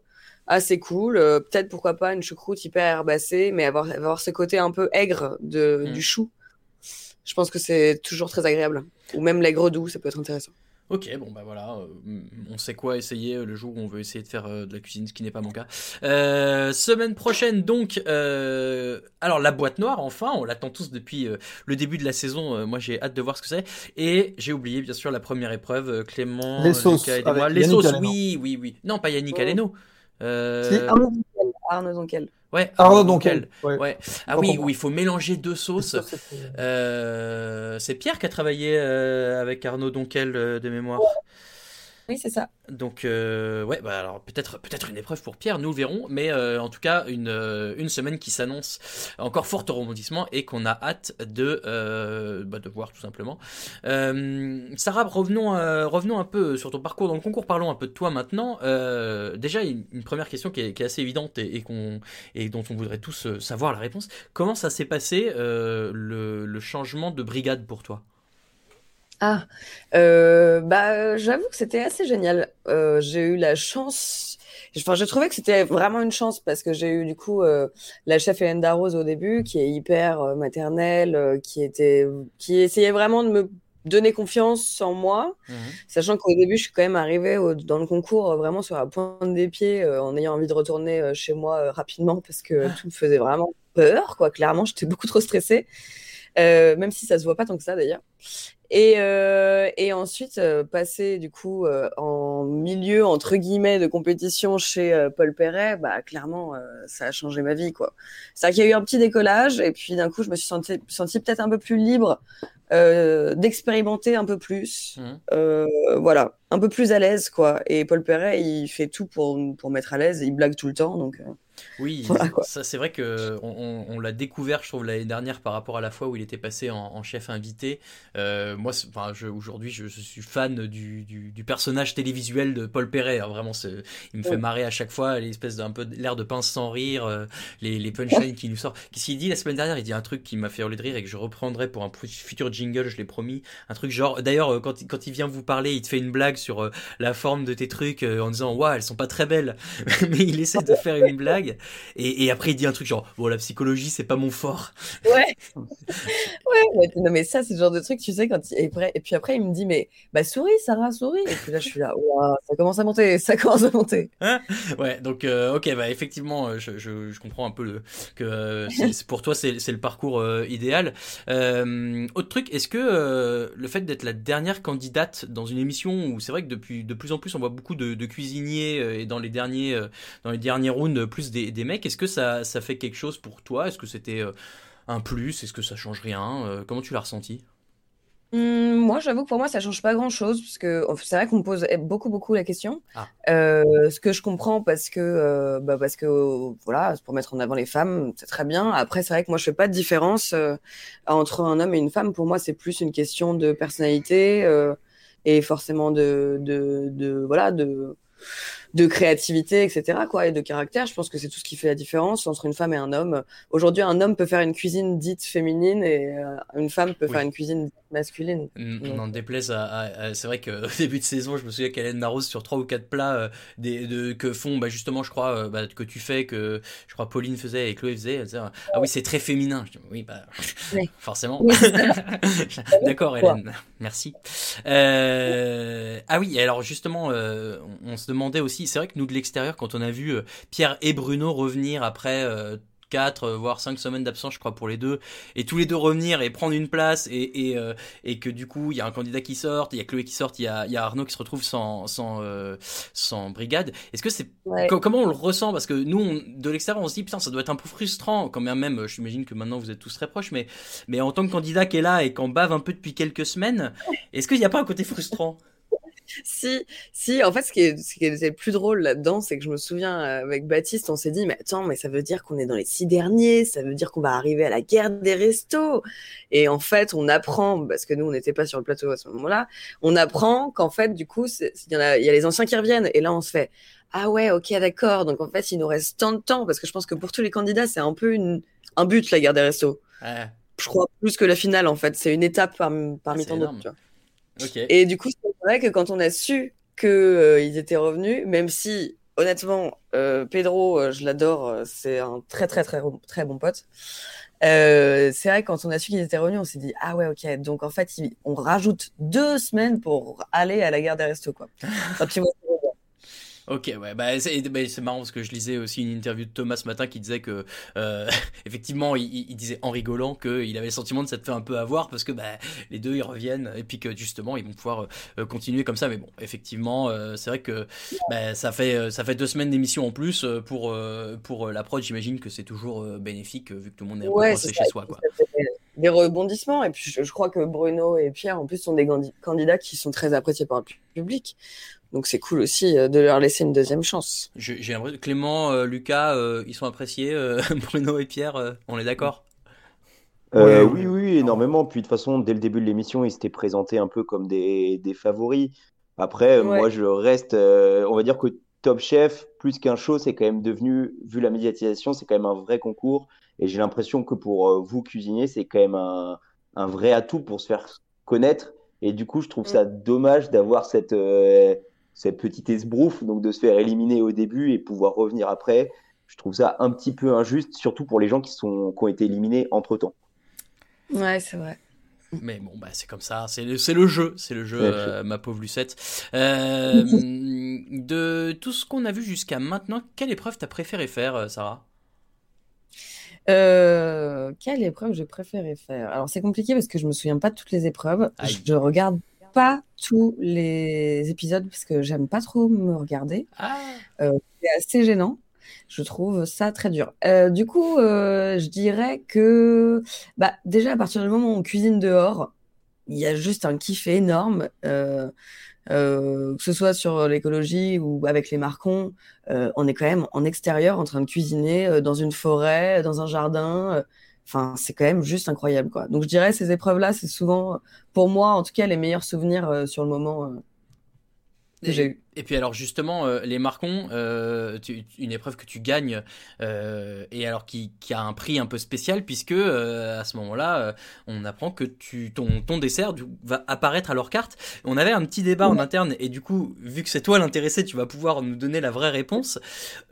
assez cool. Euh, Peut-être, pourquoi pas, une choucroute hyper herbacée, mais avoir, avoir ce côté un peu aigre de, Mm. du chou. Je pense que c'est toujours très agréable. Ou même l'aigre doux, ça peut être intéressant. Ok, bon bah voilà, euh, on sait quoi essayer le jour où on veut essayer de faire euh, de la cuisine, ce qui n'est pas mon cas. Euh, semaine prochaine donc, euh, alors la boîte noire enfin, on l'attend tous depuis euh, le début de la saison, euh, moi j'ai hâte de voir ce que c'est. Et j'ai oublié bien sûr la première épreuve, euh, Clément, Les sauces, Lucas, avec Les Yannick sauces, Aleno. oui, oui, oui. Non, pas Yannick Oh. Aleno. Euh, Si. Arnaud Donquel. Arnaud. Ouais, Arnaud ouais. Ouais. Ah Autant oui, où il faut mélanger deux sauces. Euh, c'est Pierre qui a travaillé euh, avec Arnaud Donquel euh, de mémoire. Oui, c'est ça. Donc, euh, ouais, bah alors peut-être peut-être une épreuve pour Pierre, nous verrons, mais euh, en tout cas une, euh, une semaine qui s'annonce encore forte au rebondissement et qu'on a hâte de, bah, de voir tout simplement. Sarah, revenons, revenons un peu sur ton parcours dans le concours, parlons un peu de toi maintenant. déjà, une, première question qui est, assez évidente et, qu'on, et dont on voudrait tous savoir la réponse. Comment ça s'est passé le changement de brigade pour toi? Ah, euh, bah, j'avoue que c'était assez génial. Euh, j'ai eu la chance, enfin, j'ai trouvé que c'était vraiment une chance parce que j'ai eu du coup euh, la chef Hélène Darroze au début, qui est hyper maternelle, qui était, qui essayait vraiment de me donner confiance en moi, mmh sachant qu'au début, je suis quand même arrivée dans le concours vraiment sur la pointe des pieds, en ayant envie de retourner chez moi rapidement parce que tout me faisait vraiment peur, quoi. Clairement, j'étais beaucoup trop stressée. même si ça se voit pas tant que ça d'ailleurs. Et, euh, et ensuite, euh, passer du coup euh, en milieu, entre guillemets, de compétition chez euh, Paul Perret, bah, clairement, euh, ça a changé ma vie. quoi. C'est vrai qu'il y a eu un petit décollage, et puis d'un coup, je me suis sentie, sentie peut-être un peu plus libre d'expérimenter un peu plus. Mmh. voilà, un peu plus à l'aise. quoi. Et Paul Perret, il fait tout pour, pour mettre à l'aise, il blague tout le temps. donc oui, ça c'est vrai que on, l'a découvert, je trouve, l'année dernière par rapport à la fois où il était passé en, chef invité. Euh, moi, enfin, aujourd'hui, je, suis fan du, du, personnage télévisuel de Paul Perret. Hein, vraiment, il me fait marrer à chaque fois, l'espèce d'un peu l'air de pince sans rire, euh, les, les punchlines qui nous sortent. Qu'est-ce qu'il dit la semaine dernière? Il dit un truc qui m'a fait hurler de rire et que je reprendrai pour un futur jingle, je l'ai promis. Un truc genre, d'ailleurs, euh, quand, quand il vient vous parler, il te fait une blague sur la forme de tes trucs en disant, waouh, elles sont pas très belles, mais il essaie de faire une blague. Et, après, il dit un truc genre, bon, la psychologie, c'est pas mon fort. Ouais. ouais, non, mais ça, c'est le genre de truc, tu sais, quand il... et, puis après, il me dit, mais bah, souris, Sarah, souris. Et puis là, je suis là, ça commence à monter, ça commence à monter. Hein? Ouais, donc, euh, ok, bah, effectivement, euh, je, je, comprends un peu le, que euh, pour toi, c'est le parcours idéal. autre truc, est-ce que le fait d'être la dernière candidate dans une émission où c'est vrai que depuis de plus en plus, on voit beaucoup de, de cuisiniers et dans les derniers, dans les derniers rounds, plus des, des mecs, est-ce que ça, ça fait quelque chose pour toi? Est-ce que c'était euh, un plus? Est-ce que ça change rien? Euh, Comment tu l'as ressenti? Mmh, moi, j'avoue que pour moi, ça change pas grand-chose, parce que c'est vrai qu'on me pose beaucoup, beaucoup la question. Ah. Euh, ce que je comprends, parce que, bah, parce que, voilà, pour mettre en avant les femmes, c'est très bien. Après, c'est vrai que moi, je fais pas de différence entre un homme et une femme. Pour moi, c'est plus une question de personnalité et forcément de, de, de voilà, de de créativité, etc. Quoi, et de caractère. Je pense que c'est tout ce qui fait la différence entre une femme et un homme. Aujourd'hui, un homme peut faire une cuisine dite féminine et euh, une femme peut faire une cuisine masculine. On déplaise à, c'est vrai qu'au début de saison, je me souviens qu'Hélène Narose sur trois ou quatre plats euh, des, de, que font bah, justement, je crois, euh, bah, que tu fais, que je crois Pauline faisait et Chloé faisait. ah oui, c'est très féminin. oui, bah, forcément. D'accord, Hélène. Merci. ah oui, alors justement, on se demandait aussi c'est vrai que nous de l'extérieur, quand on a vu euh, Pierre et Bruno revenir après 4 euh, voire 5 semaines d'absence je crois pour les deux. Et tous les deux revenir et prendre une place et, et, euh, et que du coup il y a un candidat qui sort il y a Chloé qui sort il y a, y a Arnaud qui se retrouve sans sans, sans brigade. Est-ce que c'est comment on le ressent? Parce que nous de l'extérieur on se dit putain ça doit être un peu frustrant quand même même j'imagine que maintenant vous êtes tous très proches mais mais en tant que candidat qui est là et qu'on bave un peu depuis quelques semaines est-ce qu'il n'y a pas un côté frustrant? Si, si, en fait, ce qui est, ce qui est le plus drôle là-dedans, c'est que je me souviens euh, avec Baptiste, on s'est dit, mais attends, mais ça veut dire qu'on est dans les six derniers, ça veut dire qu'on va arriver à la guerre des restos. Et en fait, on apprend, parce que nous, on n'était pas sur le plateau à ce moment-là, on apprend qu'en fait, du coup, il y, a, il y a les anciens qui reviennent. Et là, on se fait, ah ouais, ok, d'accord. Donc en fait, il nous reste tant de temps, parce que je pense que pour tous les candidats, c'est un peu une, un but, la guerre des restos. Je crois plus que la finale, en fait. C'est une étape parmi, parmi tant d'autres. Et du coup, c'est vrai que quand on a su qu'ils euh, étaient revenus, même si honnêtement, euh, Pedro, euh, je l'adore, c'est un très très très très bon pote. c'est vrai que quand on a su qu'ils étaient revenus, on s'est dit ah ouais ok donc en fait on rajoute deux semaines pour aller à la gare des restos quoi. Ok, ouais, bah, c'est marrant parce que je lisais aussi une interview de Thomas ce matin qui disait que, euh, effectivement, il, disait en rigolant qu'il avait le sentiment de s'être fait un peu avoir parce que bah, les deux ils reviennent et puis que justement ils vont pouvoir euh, continuer comme ça. Mais bon, effectivement, euh, c'est vrai que bah, ça, fait, ça fait deux semaines d'émission en plus pour, pour la prod. J'imagine que c'est toujours bénéfique vu que tout le monde est un peu chez soi. Quoi. des rebondissements. Et puis, je, je, crois que Bruno et Pierre, en plus, sont des candidats qui sont très appréciés par le public. Donc, c'est cool aussi de leur laisser une deuxième chance. J'ai l'impression Clément, Lucas, ils sont appréciés. Bruno et Pierre, on est d'accord? Euh, oui, oui, énormément. Puis de toute façon, dès le début de l'émission, ils s'étaient présentés un peu comme des, des favoris. Après, moi, je reste. Euh, on va dire que Top Chef, plus qu'un show, c'est quand même devenu, vu la médiatisation, c'est quand même un vrai concours. Et j'ai l'impression que pour euh, vous, cuisiniers, c'est quand même un, un, vrai atout pour se faire connaître. Et du coup, je trouve ça dommage d'avoir cette, cette petite esbrouffe, donc de se faire éliminer au début et pouvoir revenir après. Je trouve ça un petit peu injuste, surtout pour les gens qui, sont, qui ont été éliminés entre temps. Ouais, c'est vrai. Mais bon, bah, c'est comme ça, c'est le, le jeu, c'est le jeu, euh, ma pauvre Lucette. Euh, de tout ce qu'on a vu jusqu'à maintenant, quelle épreuve t'as préféré faire, euh, Sarah? Quelle épreuve j'ai préféré faire? Alors c'est compliqué parce que je me souviens pas de toutes les épreuves. Je regarde pas tous les épisodes parce que j'aime pas trop me regarder. Ah. c'est assez gênant. Je trouve ça très dur. Euh, du coup, euh, je dirais que bah, déjà, à partir du moment où on cuisine dehors, il y a juste un kiff énorme. Euh, que ce soit sur l'écologie ou avec les marcons, on est quand même en extérieur en train de cuisiner dans une forêt, dans un jardin. Enfin, c'est quand même juste incroyable, quoi. Donc, je dirais ces épreuves-là, c'est souvent, pour moi, en tout cas, les meilleurs souvenirs sur le moment que j'ai eu. Et puis alors justement, euh, les marcons, euh, une épreuve que tu gagnes, euh, et alors qui, qui, a un prix un peu spécial, puisque euh, à ce moment-là, on apprend que tu, ton, ton dessert va apparaître à leur carte. On avait un petit débat en interne, et du coup, vu que c'est toi l'intéressé, tu vas pouvoir nous donner la vraie réponse.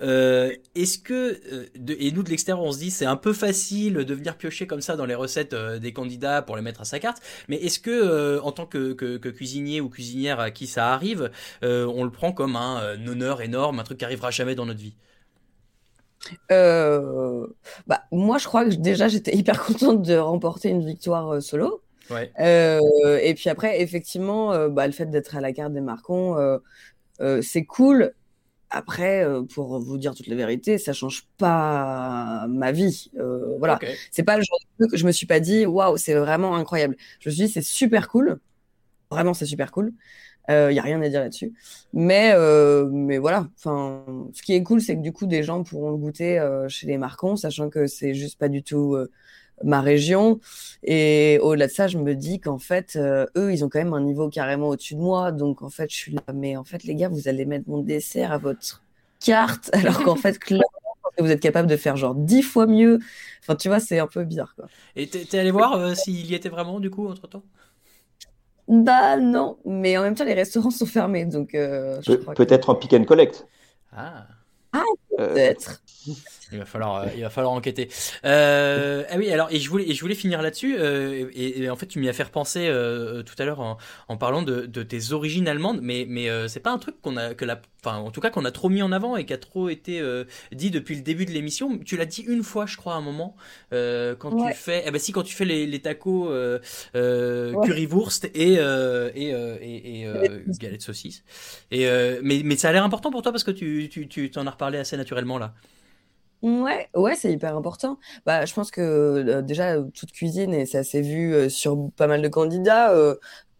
Est-ce que, de, et nous de l'extérieur, on se dit c'est un peu facile de venir piocher comme ça dans les recettes des candidats pour les mettre à sa carte, mais est-ce que en tant que, que, que, cuisinier ou cuisinière à qui ça arrive, on le prend comme un, euh, honneur énorme, un truc qui arrivera jamais dans notre vie euh, bah, moi, je crois que déjà, j'étais hyper contente de remporter une victoire euh, solo. et puis après, effectivement, bah, le fait d'être à la carte des Marcons, c'est cool. Après, pour vous dire toute la vérité, ça change pas ma vie. voilà, c'est pas le genre de truc que je me suis pas dit, waouh, c'est vraiment incroyable. Je me suis dit, c'est super cool. Vraiment, c'est super cool. Il euh, n'y a rien à dire là-dessus. Mais, euh, mais voilà, enfin, ce qui est cool, c'est que du coup, des gens pourront le goûter euh, chez les Marcons, sachant que c'est juste pas du tout ma région. Et au-delà de ça, je me dis qu'en fait, eux, ils ont quand même un niveau carrément au-dessus de moi. Donc, en fait, je suis là. Mais en fait, les gars, vous allez mettre mon dessert à votre carte, alors qu'en fait, clairement, vous êtes capable de faire genre dix fois mieux. Enfin, tu vois, c'est un peu bizarre, quoi. Et t'es allé voir s'il y était vraiment, du coup, entre-temps? Bah non, mais en même temps, les restaurants sont fermés, donc euh, Peut-être en pick and collect. Ah. Ah, peut-être. Il va falloir, euh, il va falloir enquêter. Euh, ah oui, alors et je voulais, et je voulais finir là-dessus. Euh, et, en fait, tu m'y as fait repenser euh, tout à l'heure en, en, parlant de, de, tes origines allemandes, mais mais euh, c'est pas un truc qu'on a que la, enfin en tout cas qu'on a trop mis en avant et qui a trop été dit depuis le début de l'émission. Tu l'as dit une fois, je crois, à un moment quand tu fais, eh ben si quand tu fais les, les tacos currywurst et et et, et galette saucisse. Et mais mais ça a l'air important pour toi parce que tu tu tu t'en as reparlé assez naturellement là. Ouais, ouais, c'est hyper important. Bah, je pense que déjà toute cuisine et ça s'est vu sur pas mal de candidats.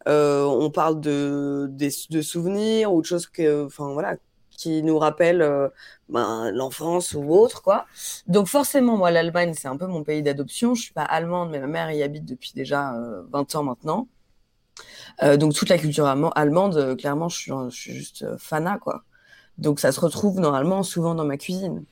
On parle de, de souvenirs ou de choses que, enfin voilà, qui nous rappellent ben, l'enfance ou autre quoi. Donc forcément, moi, l'Allemagne, c'est un peu mon pays d'adoption. Je suis pas allemande, mais ma mère y habite depuis déjà 20 ans maintenant. donc toute la culture allemande, clairement, je suis, juste fanat quoi. Donc ça se retrouve normalement souvent dans ma cuisine.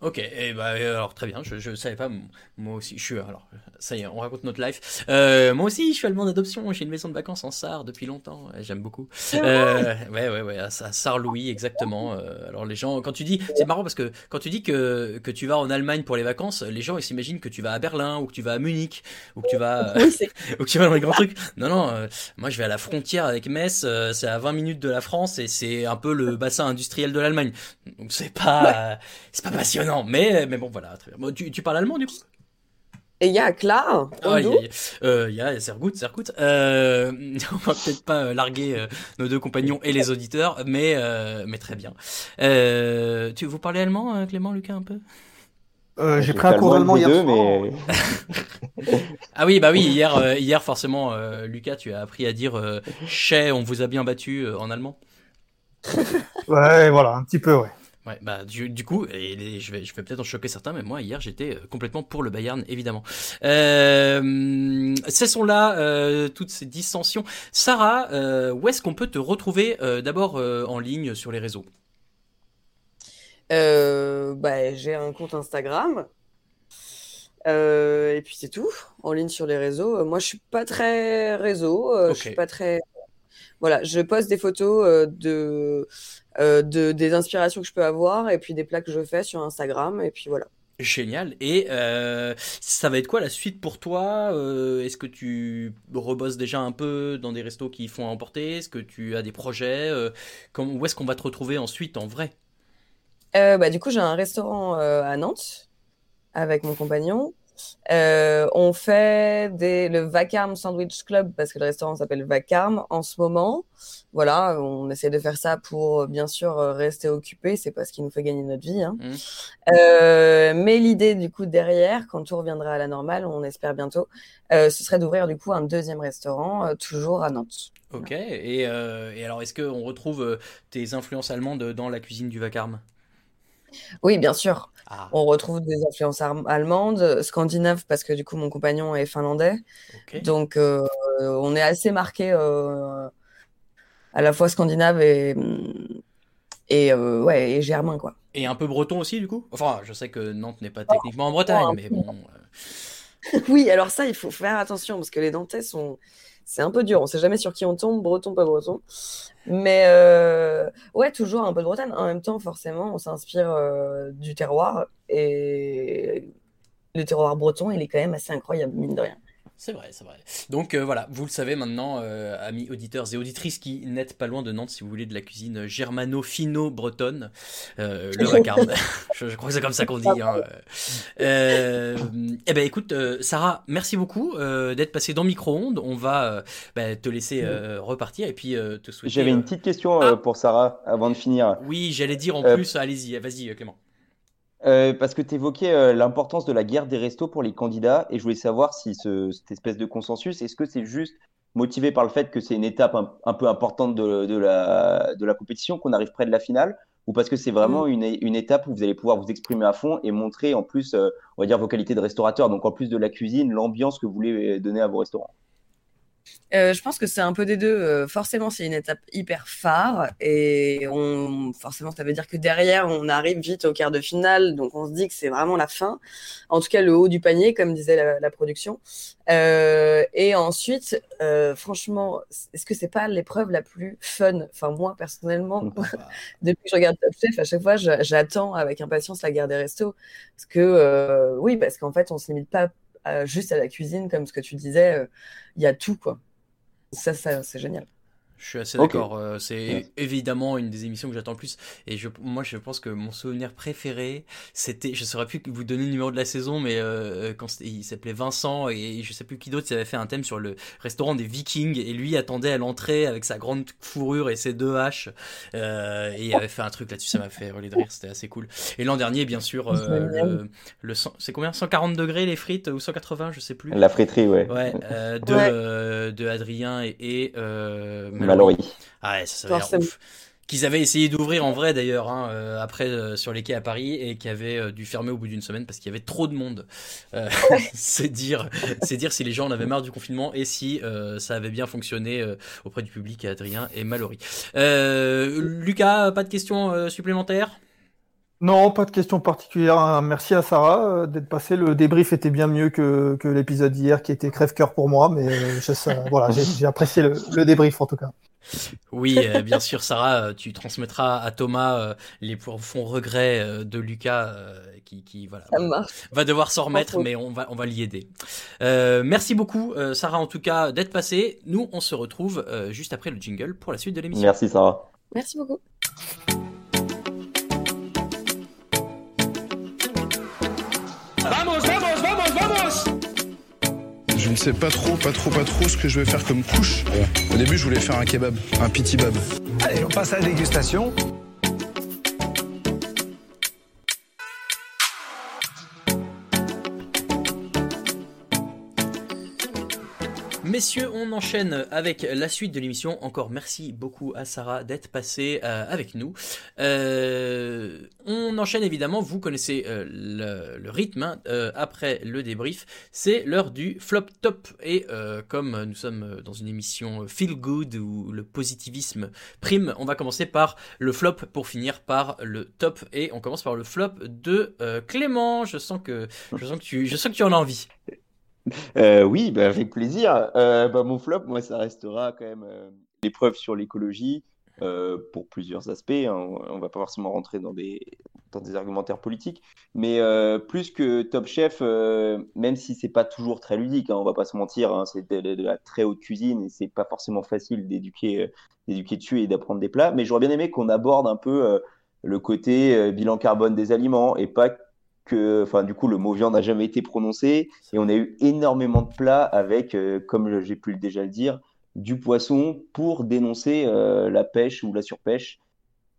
Ok, et bah alors très bien, je, je savais pas, moi aussi, je suis, alors ça y est, on raconte notre life. Euh, moi aussi, je suis allemand d'adoption, j'ai une maison de vacances en Sarre depuis longtemps, j'aime beaucoup. Euh, ouais, ouais, ouais, à, Sarre-Louis, exactement. Euh, alors les gens, quand tu dis, c'est marrant parce que quand tu dis que, que tu vas en Allemagne pour les vacances, les gens ils s'imaginent que tu vas à Berlin ou que tu vas à Munich ou que tu vas, ou que tu vas dans les grands trucs. Non, non, euh, moi je vais à la frontière avec Metz, euh, c'est à 20 minutes de la France et c'est un peu le bassin industriel de l'Allemagne. Donc c'est pas, c'est pas passionnant non, mais, mais bon, voilà. Très bien. tu, tu parles allemand, du coup et il y a klar. Ah, il euh, y a, c'est good. Euh, on va peut-être pas euh, larguer euh, nos deux compagnons et les auditeurs, mais mais très bien. tu vous parlez allemand, Clément, Lucas, un peu? Euh, j'ai pris un cours d'allemand hier deux, soir. mais Ah oui, bah oui, hier, euh, hier forcément, euh, Lucas, tu as appris à dire euh, Chez, on vous a bien battu euh, en allemand. Ouais, voilà, un petit peu, ouais. Ouais, bah du, du coup, et les- je vais, je vais peut-être en choquer certains, mais moi hier j'étais euh, complètement pour le Bayern, évidemment. Euh, cessons-là euh, toutes ces dissensions. Sarah, euh, où est-ce qu'on peut te retrouver d'abord en ligne sur les réseaux? Bah, j'ai un compte Instagram. Et puis c'est tout, en ligne sur les réseaux. Moi, je suis pas très réseau. euh, Je suis pas très. Voilà, je poste des photos euh, de, euh, de des inspirations que je peux avoir et puis des plats que je fais sur Instagram. Et puis voilà. Génial. Et euh, ça va être quoi la suite pour toi Euh, Est-ce que tu rebosses déjà un peu dans des restos qui font à emporter? Est-ce que tu as des projets comme- Où est-ce qu'on va te retrouver ensuite en vrai? Bah, du coup, j'ai un restaurant à Nantes avec mon compagnon. Euh, on fait des, le Vacarme Sandwich Club parce que le restaurant s'appelle Vacarme en ce moment. Voilà, on essaie de faire ça pour euh, bien sûr euh, rester occupé, c'est pas ce qui nous fait gagner notre vie. hein. Euh, mais l'idée du coup derrière, quand tout reviendra à la normale, on espère bientôt, euh, ce serait d'ouvrir du coup un deuxième restaurant, toujours à Nantes. Ok. Et, et alors, est-ce qu'on retrouve tes influences allemandes dans la cuisine du vacarme? Oui, bien sûr. Ah, On retrouve des influences allemandes, scandinaves, parce que du coup, mon compagnon est finlandais. Donc, euh, on est assez marqué euh, à la fois scandinave et, et, euh, ouais, et germain, quoi. Et un peu breton aussi, du coup? Enfin, je sais que Nantes n'est pas techniquement en Bretagne, un mais bon. euh, Oui, alors ça, il faut faire attention, parce que les Nantais sont... C'est un peu dur, on sait jamais sur qui on tombe, breton, pas breton. Mais euh, ouais, toujours un peu de Bretagne. En même temps, forcément, on s'inspire euh, du terroir. Et le terroir breton, il est quand même assez incroyable, mine de rien. C'est vrai, c'est vrai. Donc euh, voilà, vous le savez maintenant, euh, amis auditeurs et auditrices qui n'êtes pas loin de Nantes, si vous voulez de la cuisine germano-fino-bretonne, euh, le vacarme. je, je crois que c'est comme ça qu'on dit. Hein. Euh, eh ben écoute, euh, Sarah, merci beaucoup euh, d'être passée dans micro-ondes. On va euh, bah, te laisser euh, repartir et puis euh, te souhaiter. j'avais euh, une petite question euh, Ah. pour Sarah avant de finir. Oui, j'allais dire en Euh, plus, allez-y, vas-y Clément. Euh, parce que tu évoquais l'importance de la guerre des restos pour les candidats et je voulais savoir si ce- cette espèce de consensus, est-ce que c'est juste motivé par le fait que c'est une étape un, un peu importante de, de la, de la compétition, qu'on arrive près de la finale, ou parce que c'est vraiment une, une étape où vous allez pouvoir vous exprimer à fond et montrer en plus, euh, on va dire, vos qualités de restaurateur, donc en plus de la cuisine, l'ambiance que vous voulez donner à vos restaurants? Euh, je pense que c'est un peu des deux. Euh, forcément, c'est une étape hyper phare et on, forcément, ça veut dire que derrière, on arrive vite au quart de finale, donc on se dit que c'est vraiment la fin. En tout cas, le haut du panier, comme disait la, la production. Euh, et ensuite, franchement, est-ce que c'est pas l'épreuve la plus fun? Enfin, moi, personnellement, depuis que je regarde Top Chef, à chaque fois, j'attends avec impatience la guerre des restos. Parce que, oui, parce qu'en fait, on se limite pas juste à la cuisine, comme ce que tu disais. euh, Il y a tout, quoi. Ça, ça c'est génial. Je suis assez Ok. d'accord. euh, c'est évidemment une des émissions que j'attends le plus. Et je, moi, je pense que mon souvenir préféré, c'était, je saurais plus vous donner le numéro de la saison, mais euh, quand c'était- il s'appelait Vincent et je sais plus qui d'autre, il avait fait un thème sur le restaurant des Vikings et lui attendait à l'entrée avec sa grande fourrure et ses deux haches. euh, et il avait fait un truc là-dessus, ça m'a fait de rire, c'était assez cool. Et l'an dernier, bien sûr, euh, le, le c'est combien? 140 degrés les frites ou 180, je sais plus. La friterie, ouais. Ouais, euh, de, Ouais. euh, de Adrien et, et euh, Mallory. Ah ouais, ça, ça avait l'air Forcément. ouf. Qu'ils avaient essayé d'ouvrir en vrai d'ailleurs, hein, euh, après euh, sur les quais à Paris, et qui avaient euh, dû fermer au bout d'une semaine parce qu'il y avait trop de monde. Euh, c'est dire, c'est dire si les gens en avaient marre du confinement et si euh, ça avait bien fonctionné euh, auprès du public, Adrien et Mallory. Euh, Lucas, pas de questions euh, supplémentaires? Non, pas de question particulière. hein. Merci à Sarah euh, d'être passée. Le débrief était bien mieux que, que l'épisode d'hier qui était crève-cœur pour moi, mais euh, je- ça- voilà, j'ai j'ai apprécié le, le débrief en tout cas. Oui, euh, bien sûr, Sarah, euh, tu transmettras à Thomas euh, les profonds regrets euh, de Lucas, euh, qui, qui voilà, va devoir s'en remettre, mais on va, on va l'y aider. Euh, merci beaucoup, euh, Sarah, en tout cas, d'être passée. Nous, on se retrouve euh, juste après le jingle pour la suite de l'émission. Merci, Sarah. Merci beaucoup. Vamos, vamos, vamos, vamos Je ne sais pas trop, pas trop, pas trop ce que je vais faire comme couche. Au début, je voulais faire un kebab, un piti bab. Allez, on passe à la dégustation. Messieurs, on enchaîne avec la suite de l'émission. Encore merci beaucoup à Sarah d'être passée euh, avec nous. Euh, on enchaîne évidemment, vous connaissez euh, le, rythme. hein. Après le débrief, c'est l'heure du flop top. Et comme nous sommes dans une émission feel good où le positivisme prime, on va commencer par le flop pour finir par le top. Et on commence par le flop de Clément. Je sens que, je sens que tu, je sens que tu en as envie. Euh, oui, bah, avec plaisir. Euh, bah, mon flop, moi, ça restera quand même euh, l'épreuve sur l'écologie euh, pour plusieurs aspects. hein. On va pas forcément rentrer dans des, dans argumentaires politiques, mais plus que Top Chef, même si c'est pas toujours très ludique, hein, on va pas se mentir, hein, c'est de, la très haute cuisine et c'est pas forcément facile d'éduquer, d'éduquer dessus et d'apprendre des plats. Mais j'aurais bien aimé qu'on aborde un peu le côté bilan carbone des aliments et pas enfin, du coup, le mot viande n'a jamais été prononcé et on a eu énormément de plats avec, euh, comme j'ai pu déjà le dire, du poisson pour dénoncer euh, la pêche ou la surpêche.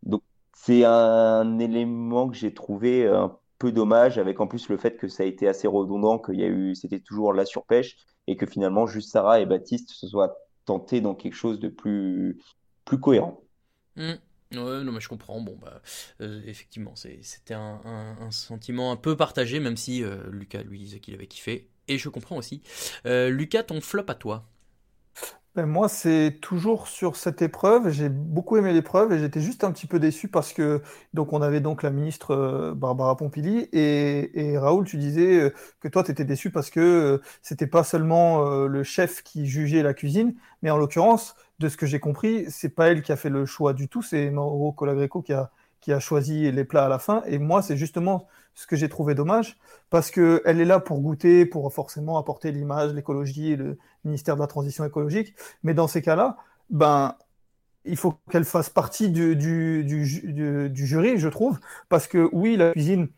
Donc, c'est un élément que j'ai trouvé un peu dommage, avec en plus le fait que ça a été assez redondant, qu'il y a eu, c'était toujours la surpêche et que finalement, juste Sarah et Baptiste se soient tentés dans quelque chose de plus, plus cohérent. Hmm. Ouais, non, mais je comprends. Bon, bah, euh, effectivement, c'était un, un- un sentiment un peu partagé, même si euh, Lucas lui disait qu'il avait kiffé. Et je comprends aussi. Euh, Lucas, ton flop à toi? Ben, moi, c'est toujours sur cette épreuve. J'ai beaucoup aimé l'épreuve et j'étais juste un petit peu déçu parce que donc on avait donc la ministre euh, Barbara Pompili et, Raoul, tu disais euh, que toi, tu étais déçu parce que euh, c'était pas seulement le chef qui jugeait la cuisine, mais en l'occurrence, de ce que j'ai compris, c'est pas elle qui a fait le choix du tout, c'est Mauro Colagreco qui a qui a choisi les plats à la fin. Et moi, c'est justement ce que j'ai trouvé dommage, parce que elle est là pour goûter, pour forcément apporter l'image, l'écologie, le ministère de la Transition écologique. Mais dans ces cas-là, ben, il faut qu'elle fasse partie du, du, du, du- jury, je trouve, parce que oui, la cuisine,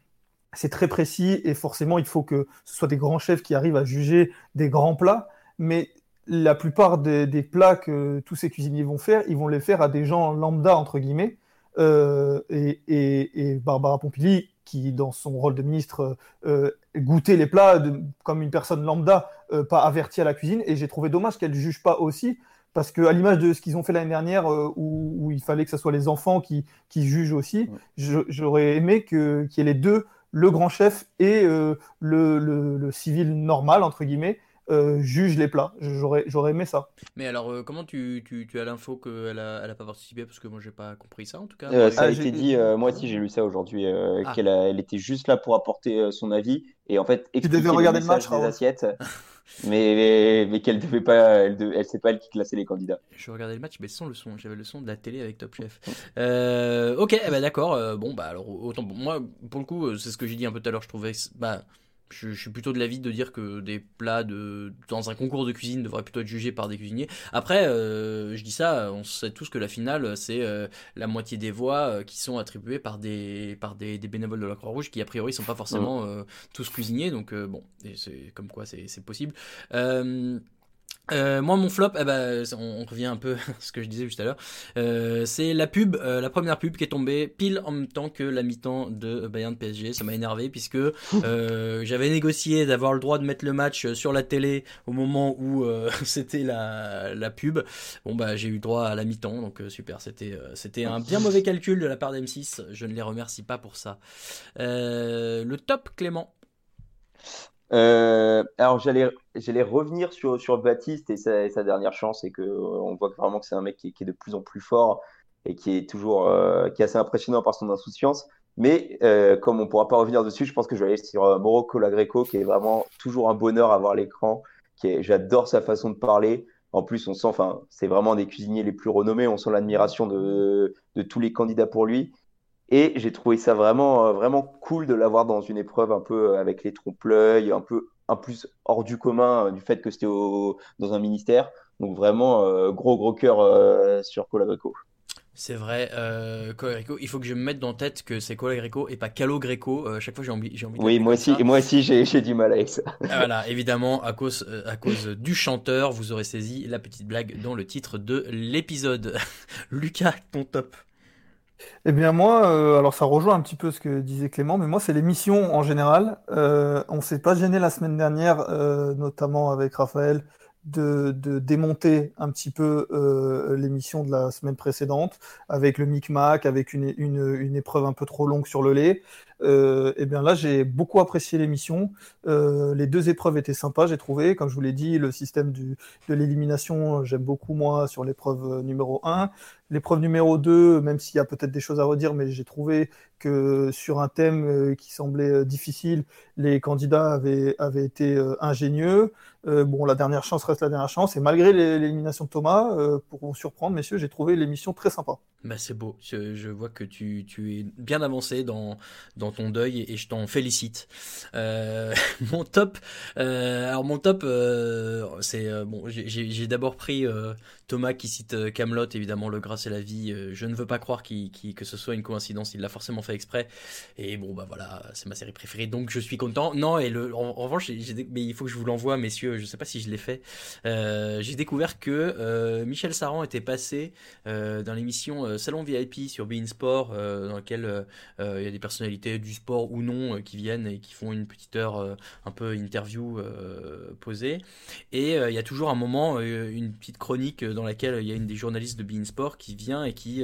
c'est très précis et forcément, il faut que ce soit des grands chefs qui arrivent à juger des grands plats, mais la plupart des, des plats que tous ces cuisiniers vont faire, ils vont les faire à des gens lambda, entre guillemets, euh, et, et, et Barbara Pompili, qui dans son rôle de ministre euh, goûtait les plats de- comme une personne lambda, euh, pas avertie à la cuisine, et j'ai trouvé dommage qu'elle ne juge pas aussi, parce que à l'image de ce qu'ils ont fait l'année dernière, euh, où, où il fallait que ce soit les enfants qui, qui jugent aussi, j'aurais aimé qu'il y ait les deux, le grand chef et euh, le, le- le civil normal, entre guillemets, euh, jugent les plats. J'aurais j'aurais aimé ça. Mais alors, euh, comment tu, tu, tu as l'info qu'elle a, elle a pas participé? Parce que moi, j'ai pas compris ça en tout cas. Euh, ça a Ah, été dit, euh, moi aussi j'ai lu ça aujourd'hui, euh, Ah. qu'elle a- elle était juste là pour apporter euh, son avis et en fait expliquer devais regarder le match, des Raoul. assiettes, mais, mais, mais qu'elle devait pas, elle, de- elle sait pas elle qui classait les candidats. Je regardais le match, mais sans le son. J'avais le son de la télé avec Top Chef. Euh, ok, ben d'accord. euh, bon, bah alors, autant moi, pour le coup, c'est ce que j'ai dit un peu tout à l'heure. Je trouvais, bah, je, je suis plutôt de l'avis de dire que des plats de dans un concours de cuisine devraient plutôt être jugés par des cuisiniers. Après, euh, je dis ça, on sait tous que la finale, c'est euh, la moitié des voix euh, qui sont attribuées par des par des, des bénévoles de la Croix-Rouge qui a priori sont pas forcément euh, tous cuisiniers. Donc bon, c'est comme quoi c'est c'est possible. Euh, moi, mon flop, eh ben, on, on revient un peu à ce que je disais juste à l'heure. Euh, c'est la pub, euh, la première pub qui est tombée pile en même temps que la mi-temps de Bayern PSG. Ça m'a énervé puisque j'avais négocié d'avoir le droit de mettre le match sur la télé au moment où c'était la, la pub. Bon bah j'ai eu droit à la mi-temps, donc super. C'était c'était un bien mauvais calcul de la part d'M6. Je ne les remercie pas pour ça. Le top, Clément? Euh, alors j'allais revenir sur, Baptiste et sa, sa dernière chance et que euh, on voit vraiment que c'est un mec qui, est- de plus en plus fort et qui est toujours euh, qui est assez impressionnant par son insouciance. Mais comme on pourra pas revenir dessus, je pense que je vais aller sur Mauro Colagreco qui est vraiment toujours un bonheur à voir l'écran. J'adore sa façon de parler. En plus, on sent, enfin, c'est vraiment des cuisiniers les plus renommés. On sent l'admiration de tous les candidats pour lui. Et j'ai trouvé ça vraiment, euh, vraiment cool de l'avoir dans une épreuve un peu euh, avec les trompe-l'œil, un peu un plus hors du commun euh, du fait que c'était dans un ministère. Donc vraiment, euh, gros, gros cœur euh, sur Colagreco. C'est vrai, euh, Colo Greco, il faut que je me mette dans la tête que c'est Colo Greco et pas Calo Greco. Euh, chaque fois, j'ai envie, j'ai envie Oui, moi aussi, moi aussi j'ai du mal avec ça. Ah, voilà, évidemment, à cause, à cause du chanteur, vous aurez saisi la petite blague dans le titre de l'épisode. Lucas, ton top. Eh bien moi, euh, alors ça rejoint un petit peu ce que disait Clément, mais moi c'est les missions en général. Euh, on s'est pas gêné la semaine dernière, euh, notamment avec Raphaël, de, démonter un petit peu euh, l'émission de la semaine précédente avec le micmac, avec une, une, épreuve un peu trop longue sur le lait. Euh, et bien là, j'ai beaucoup apprécié l'émission. Euh, les deux épreuves étaient sympas, j'ai trouvé. Comme je vous l'ai dit, le système du, de l'élimination, j'aime beaucoup moi sur l'épreuve numéro 1. L'épreuve numéro 2, même s'il y a peut-être des choses à redire, mais j'ai trouvé que sur un thème qui semblait difficile, les candidats avaient, avaient été ingénieux. Euh, bon, la dernière chance reste la dernière chance. Et malgré l'élimination de Thomas, euh, pour vous surprendre, messieurs, j'ai trouvé l'émission très sympa. Bah, c'est beau. Je, vois que tu, es bien avancé dans, dans ton deuil et, je t'en félicite. Euh, mon top, alors mon top, c'est bon. J'ai d'abord pris Thomas qui cite Camelot, évidemment, Le Grâce et la vie. je ne veux pas croire que ce soit une coïncidence. Il l'a forcément fait exprès. Et bon, bah voilà, c'est ma série préférée, donc je suis content. Non, et le, en, revanche, mais il faut que je vous l'envoie, messieurs je sais pas si je l'ai fait. Euh, j'ai découvert que euh, Michel Saran était passé euh, dans l'émission Salon VIP sur Bein Sport, dans laquelle il y a des personnalités du sport ou non qui viennent et qui font une petite heure un peu interview posée. Et il y a toujours un moment, une petite chronique dans laquelle il y a une des journalistes de Bein Sport qui vient et qui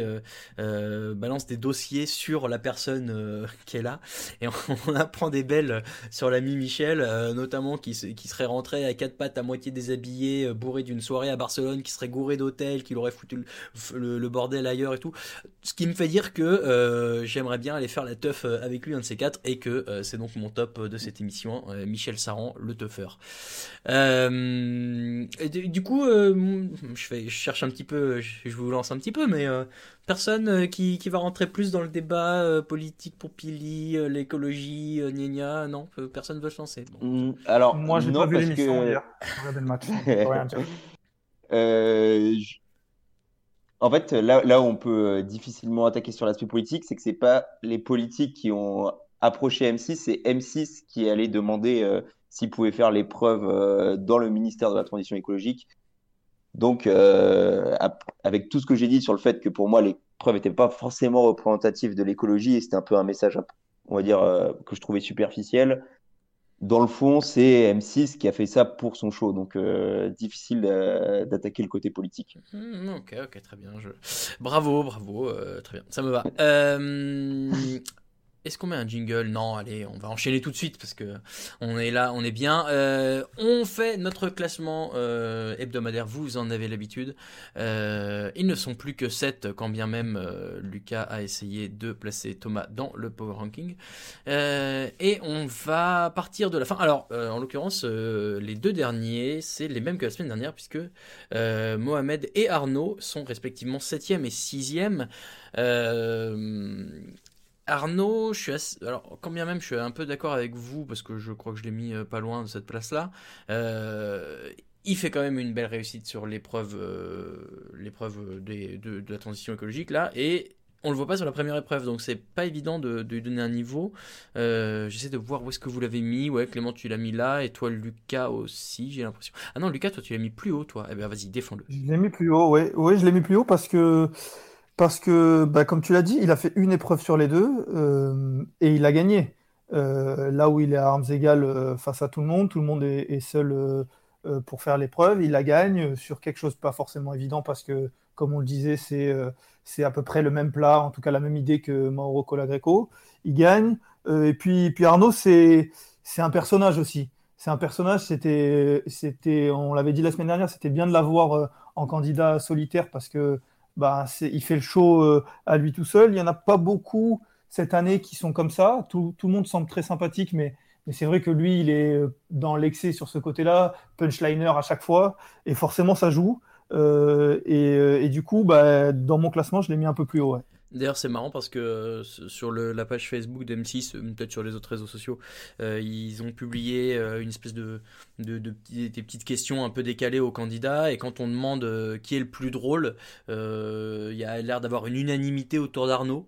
balance des dossiers sur la personne qui est là. Et on, apprend des belles sur l'ami Michel, notamment qui, serait rentré avec quatre pattes à moitié déshabillé, euh, bourré d'une soirée à Barcelone, qui serait gouré d'hôtel, qui aurait foutu le, bordel ailleurs et tout. Ce qui me fait dire que euh, j'aimerais bien aller faire la teuf euh, avec lui, un de ces quatre, et que c'est donc mon top de cette émission, Michel Saran, le teufeur. du coup, je, fais, je cherche un petit peu, je, vous lance un petit peu, mais personne qui, qui, va rentrer plus dans le débat politique pour Pili, l'écologie, gna non, personne veut se lancer. Mm, alors, moi, j'ai pas vu l'émission Euh, en fait, là, là où on peut euh, difficilement attaquer sur l'aspect politique, c'est que c'est pas les politiques qui ont approché M6, c'est M6 qui allé demander euh, s'il pouvait faire l'épreuve dans le ministère de la Transition écologique. Donc, avec tout ce que j'ai dit sur le fait que pour moi, l'épreuve n'était pas forcément représentative de l'écologie et c'était un peu un message, on va dire, que je trouvais superficiel dans le fond, c'est M6 qui a fait ça pour son show, donc euh, difficile d'attaquer le côté politique. Hmm, ok, ok, très bien. Je... Bravo, bravo, euh, très bien, ça me va. Euh, est-ce qu'on met un jingle? Non, allez, on va enchaîner tout de suite parce que on est là, on est bien. Euh, on fait notre classement euh, hebdomadaire, vous en avez l'habitude. Euh, ils ne sont plus que 7, quand bien même Lucas a essayé de placer Thomas dans le Power Ranking. et on va partir de la fin. Alors, en l'occurrence, les deux derniers, c'est les mêmes que la semaine dernière puisque Mohamed et Arnaud sont respectivement 7e et 6e. Arnaud, je suis alors quand bien même je suis un peu d'accord avec vous parce que je crois que je l'ai mis euh, pas loin de cette place-là. Euh, il fait quand même une belle réussite sur l'épreuve, euh, de, la transition écologique là et on le voit pas sur la première épreuve, donc c'est pas évident de, lui donner un niveau. J'essaie de voir où est-ce que vous l'avez mis. Ouais, Clément, tu l'as mis là, et toi, Lucas aussi, j'ai l'impression. Ah non, Lucas, toi, tu l'as mis plus haut, toi. Eh bien, vas-y, défends-le. Je l'ai mis plus haut, ouais. Ouais, je l'ai mis plus haut parce que parce que, bah, comme tu l'as dit, il a fait une épreuve sur les deux euh, et il a gagné. Euh, là où il est à armes égales euh, face à tout le monde, tout le monde est, seul pour faire l'épreuve, il la gagne sur quelque chose pas forcément évident parce que, comme on le disait, c'est à peu près le même plat, en tout cas la même idée que Mauro Colagreco. Il gagne. et puis, Arnaud, c'est un personnage aussi. C'est un personnage, on l'avait dit la semaine dernière, c'était bien de l'avoir en candidat solitaire parce que bah, il fait le show euh, à lui tout seul. Il n'y en a pas beaucoup cette année qui sont comme ça. Tout, le monde semble très sympathique, mais, mais c'est vrai que lui, il est euh, dans l'excès sur ce côté-là, punchliner à chaque fois, et forcément, ça joue. Euh, et, du coup, bah, dans mon classement, je l'ai mis un peu plus haut. D'ailleurs, c'est marrant parce que euh, sur la page Facebook d'M6, euh, peut-être sur les autres réseaux sociaux, euh, ils ont publié une espèce de, petites questions un peu décalées aux candidats. Et quand on demande qui est le plus drôle, il y a l'air d'avoir une unanimité autour d'Arnaud.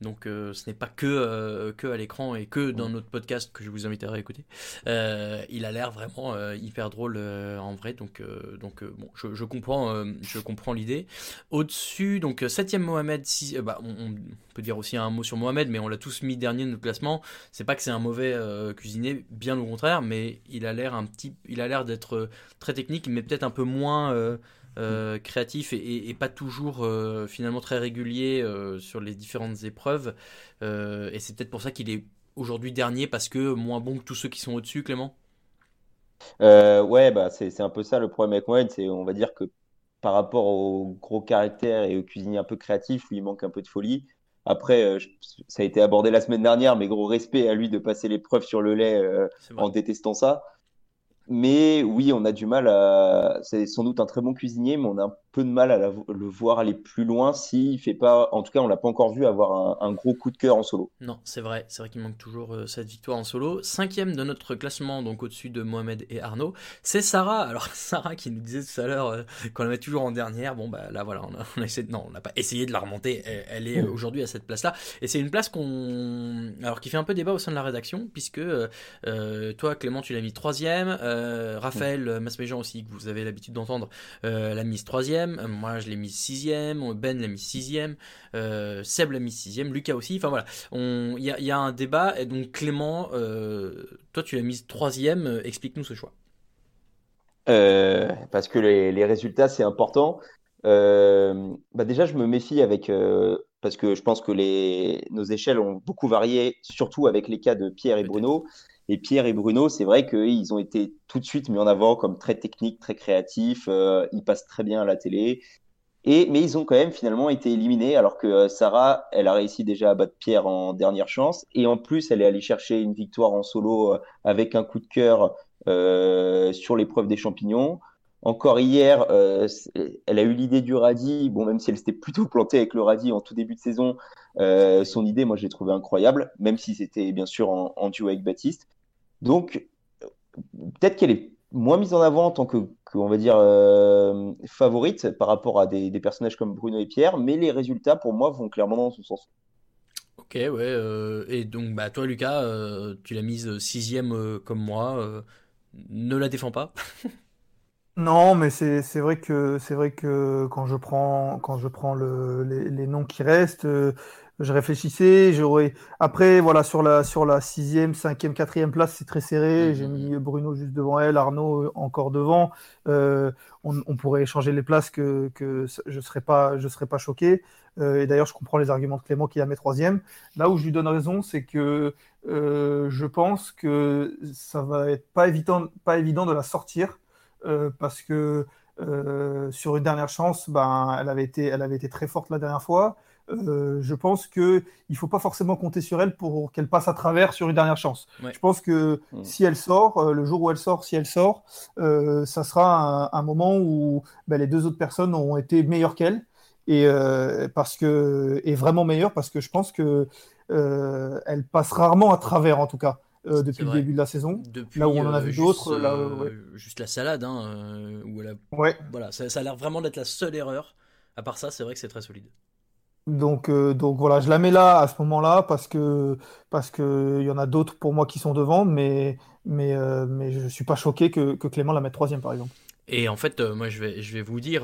Donc euh, ce n'est pas que, euh, que à l'écran et que dans notre podcast que je vous invite à réécouter. Euh, il a l'air vraiment hyper drôle en vrai. Donc, donc bon, je, je comprends, je comprends l'idée. Au-dessus, donc septième Mohamed, si, bah, on, peut dire aussi un mot sur Mohamed, mais on l'a tous mis dernier de notre classement. C'est pas que c'est un mauvais cuisinier, bien au contraire, mais il a l'air un petit, il a l'air d'être très technique, mais peut-être un peu moins euh, créatif et, pas toujours euh, finalement très régulier euh, sur les différentes épreuves. et c'est peut-être pour ça qu'il est aujourd'hui dernier parce que moins bon que tous ceux qui sont au-dessus, Clément? ouais, bah c'est un peu ça le problème avec Mohamed, c'est on va dire que par rapport au gros caractère et au cuisinier un peu créatif, il manque un peu de folie. Après, ça a été abordé la semaine dernière, mais gros respect à lui de passer l'épreuve sur le lait en détestant ça. Mais oui, on a du mal à. C'est sans doute un très bon cuisinier, mais on a un peu de mal à le voir aller plus loin s'il fait pas. En tout cas, on l'a pas encore vu avoir un, gros coup de cœur en solo. Non, c'est vrai. C'est vrai qu'il manque toujours euh, cette victoire en solo. Cinquième de notre classement, donc au-dessus de Mohamed et Arnaud, c'est Sarah. Alors Sarah qui nous disait tout à l'heure euh, qu'on la met toujours en dernière. Bon bah là voilà, on a, essayé. Non, on n'a pas essayé de la remonter. Elle, est euh, aujourd'hui à cette place-là, et c'est une place qu'on. Alors qui fait un peu débat au sein de la rédaction, puisque toi Clément, tu l'as mis troisième. Raphaël euh, Masméjean aussi, que vous avez l'habitude d'entendre, euh, l'a mise troisième. Moi, je l'ai mise sixième. Ben l'a mise sixième. Seb l'a mise sixième. Lucas aussi. Enfin voilà, il y, a un débat. Et donc Clément, toi, tu l'as mise troisième. Explique-nous ce choix. parce que les, résultats, c'est important. bah déjà, je me méfie avec parce que je pense que les, nos échelles ont beaucoup varié, surtout avec les cas de Pierre et Bruno. Et Pierre et Bruno, c'est vrai qu'ils ont été tout de suite mis en avant comme très techniques, très créatifs. Euh, ils passent très bien à la télé. Et, mais ils ont quand même finalement été éliminés, alors que euh, Sarah, elle a réussi déjà à battre Pierre en dernière chance. Et en plus, elle est allée chercher une victoire en solo euh, avec un coup de cœur sur l'épreuve des champignons. Encore hier, elle a eu l'idée du radis. Bon, même si elle s'était plutôt plantée avec le radis en tout début de saison, son idée, moi, je l'ai trouvée incroyable, même si c'était bien sûr en, en duo avec Baptiste. Donc, peut-être qu'elle est moins mise en avant en tant que, on va dire, euh, favorite par rapport à des, personnages comme Bruno et Pierre, mais les résultats, pour moi, vont clairement dans ce sens. Ok, ouais. Euh, et donc, bah, toi, Lucas, euh, tu l'as mise sixième comme moi. ne la défends pas. non, mais c'est vrai que c'est vrai que quand je prends quand je prends les, les, noms qui restent, je réfléchissais, j'aurais. Après, voilà, sur la sur la sixième, cinquième, quatrième place, c'est très serré. J'ai mis Bruno juste devant elle, Arnaud euh, encore devant. Euh, on, pourrait échanger les places que, que je serais pas je serais pas choqué. Euh, et d'ailleurs, je comprends les arguments de Clément qui la met troisième. Là où je lui donne raison, c'est que je pense que ça va être pas évident pas évident de la sortir parce que sur une dernière chance, ben elle avait été elle avait été très forte la dernière fois. Euh, je pense qu'il ne faut pas forcément compter sur elle pour qu'elle passe à travers sur une dernière chance. Je pense que mm. si elle sort, euh, le jour où elle sort, si elle sort, euh, ça sera un, moment où ben, les deux autres personnes ont été meilleures qu'elle. Et, parce que, et vraiment meilleures parce que je pense que elle passe rarement à travers en tout cas. depuis le début de la saison. Depuis, là où on en a vu d'autres. Juste la salade, hein, où elle a... ouais. voilà, ça, ça a l'air vraiment d'être la seule erreur. À part ça, c'est vrai que c'est très solide. Donc, euh, donc voilà, je la mets là à ce moment-là parce que parce que il y en a d'autres pour moi qui sont devant, mais mais euh, mais je suis pas choqué que, que Clément la mette troisième par exemple. Et en fait, euh, moi, je vais, je vais vous dire,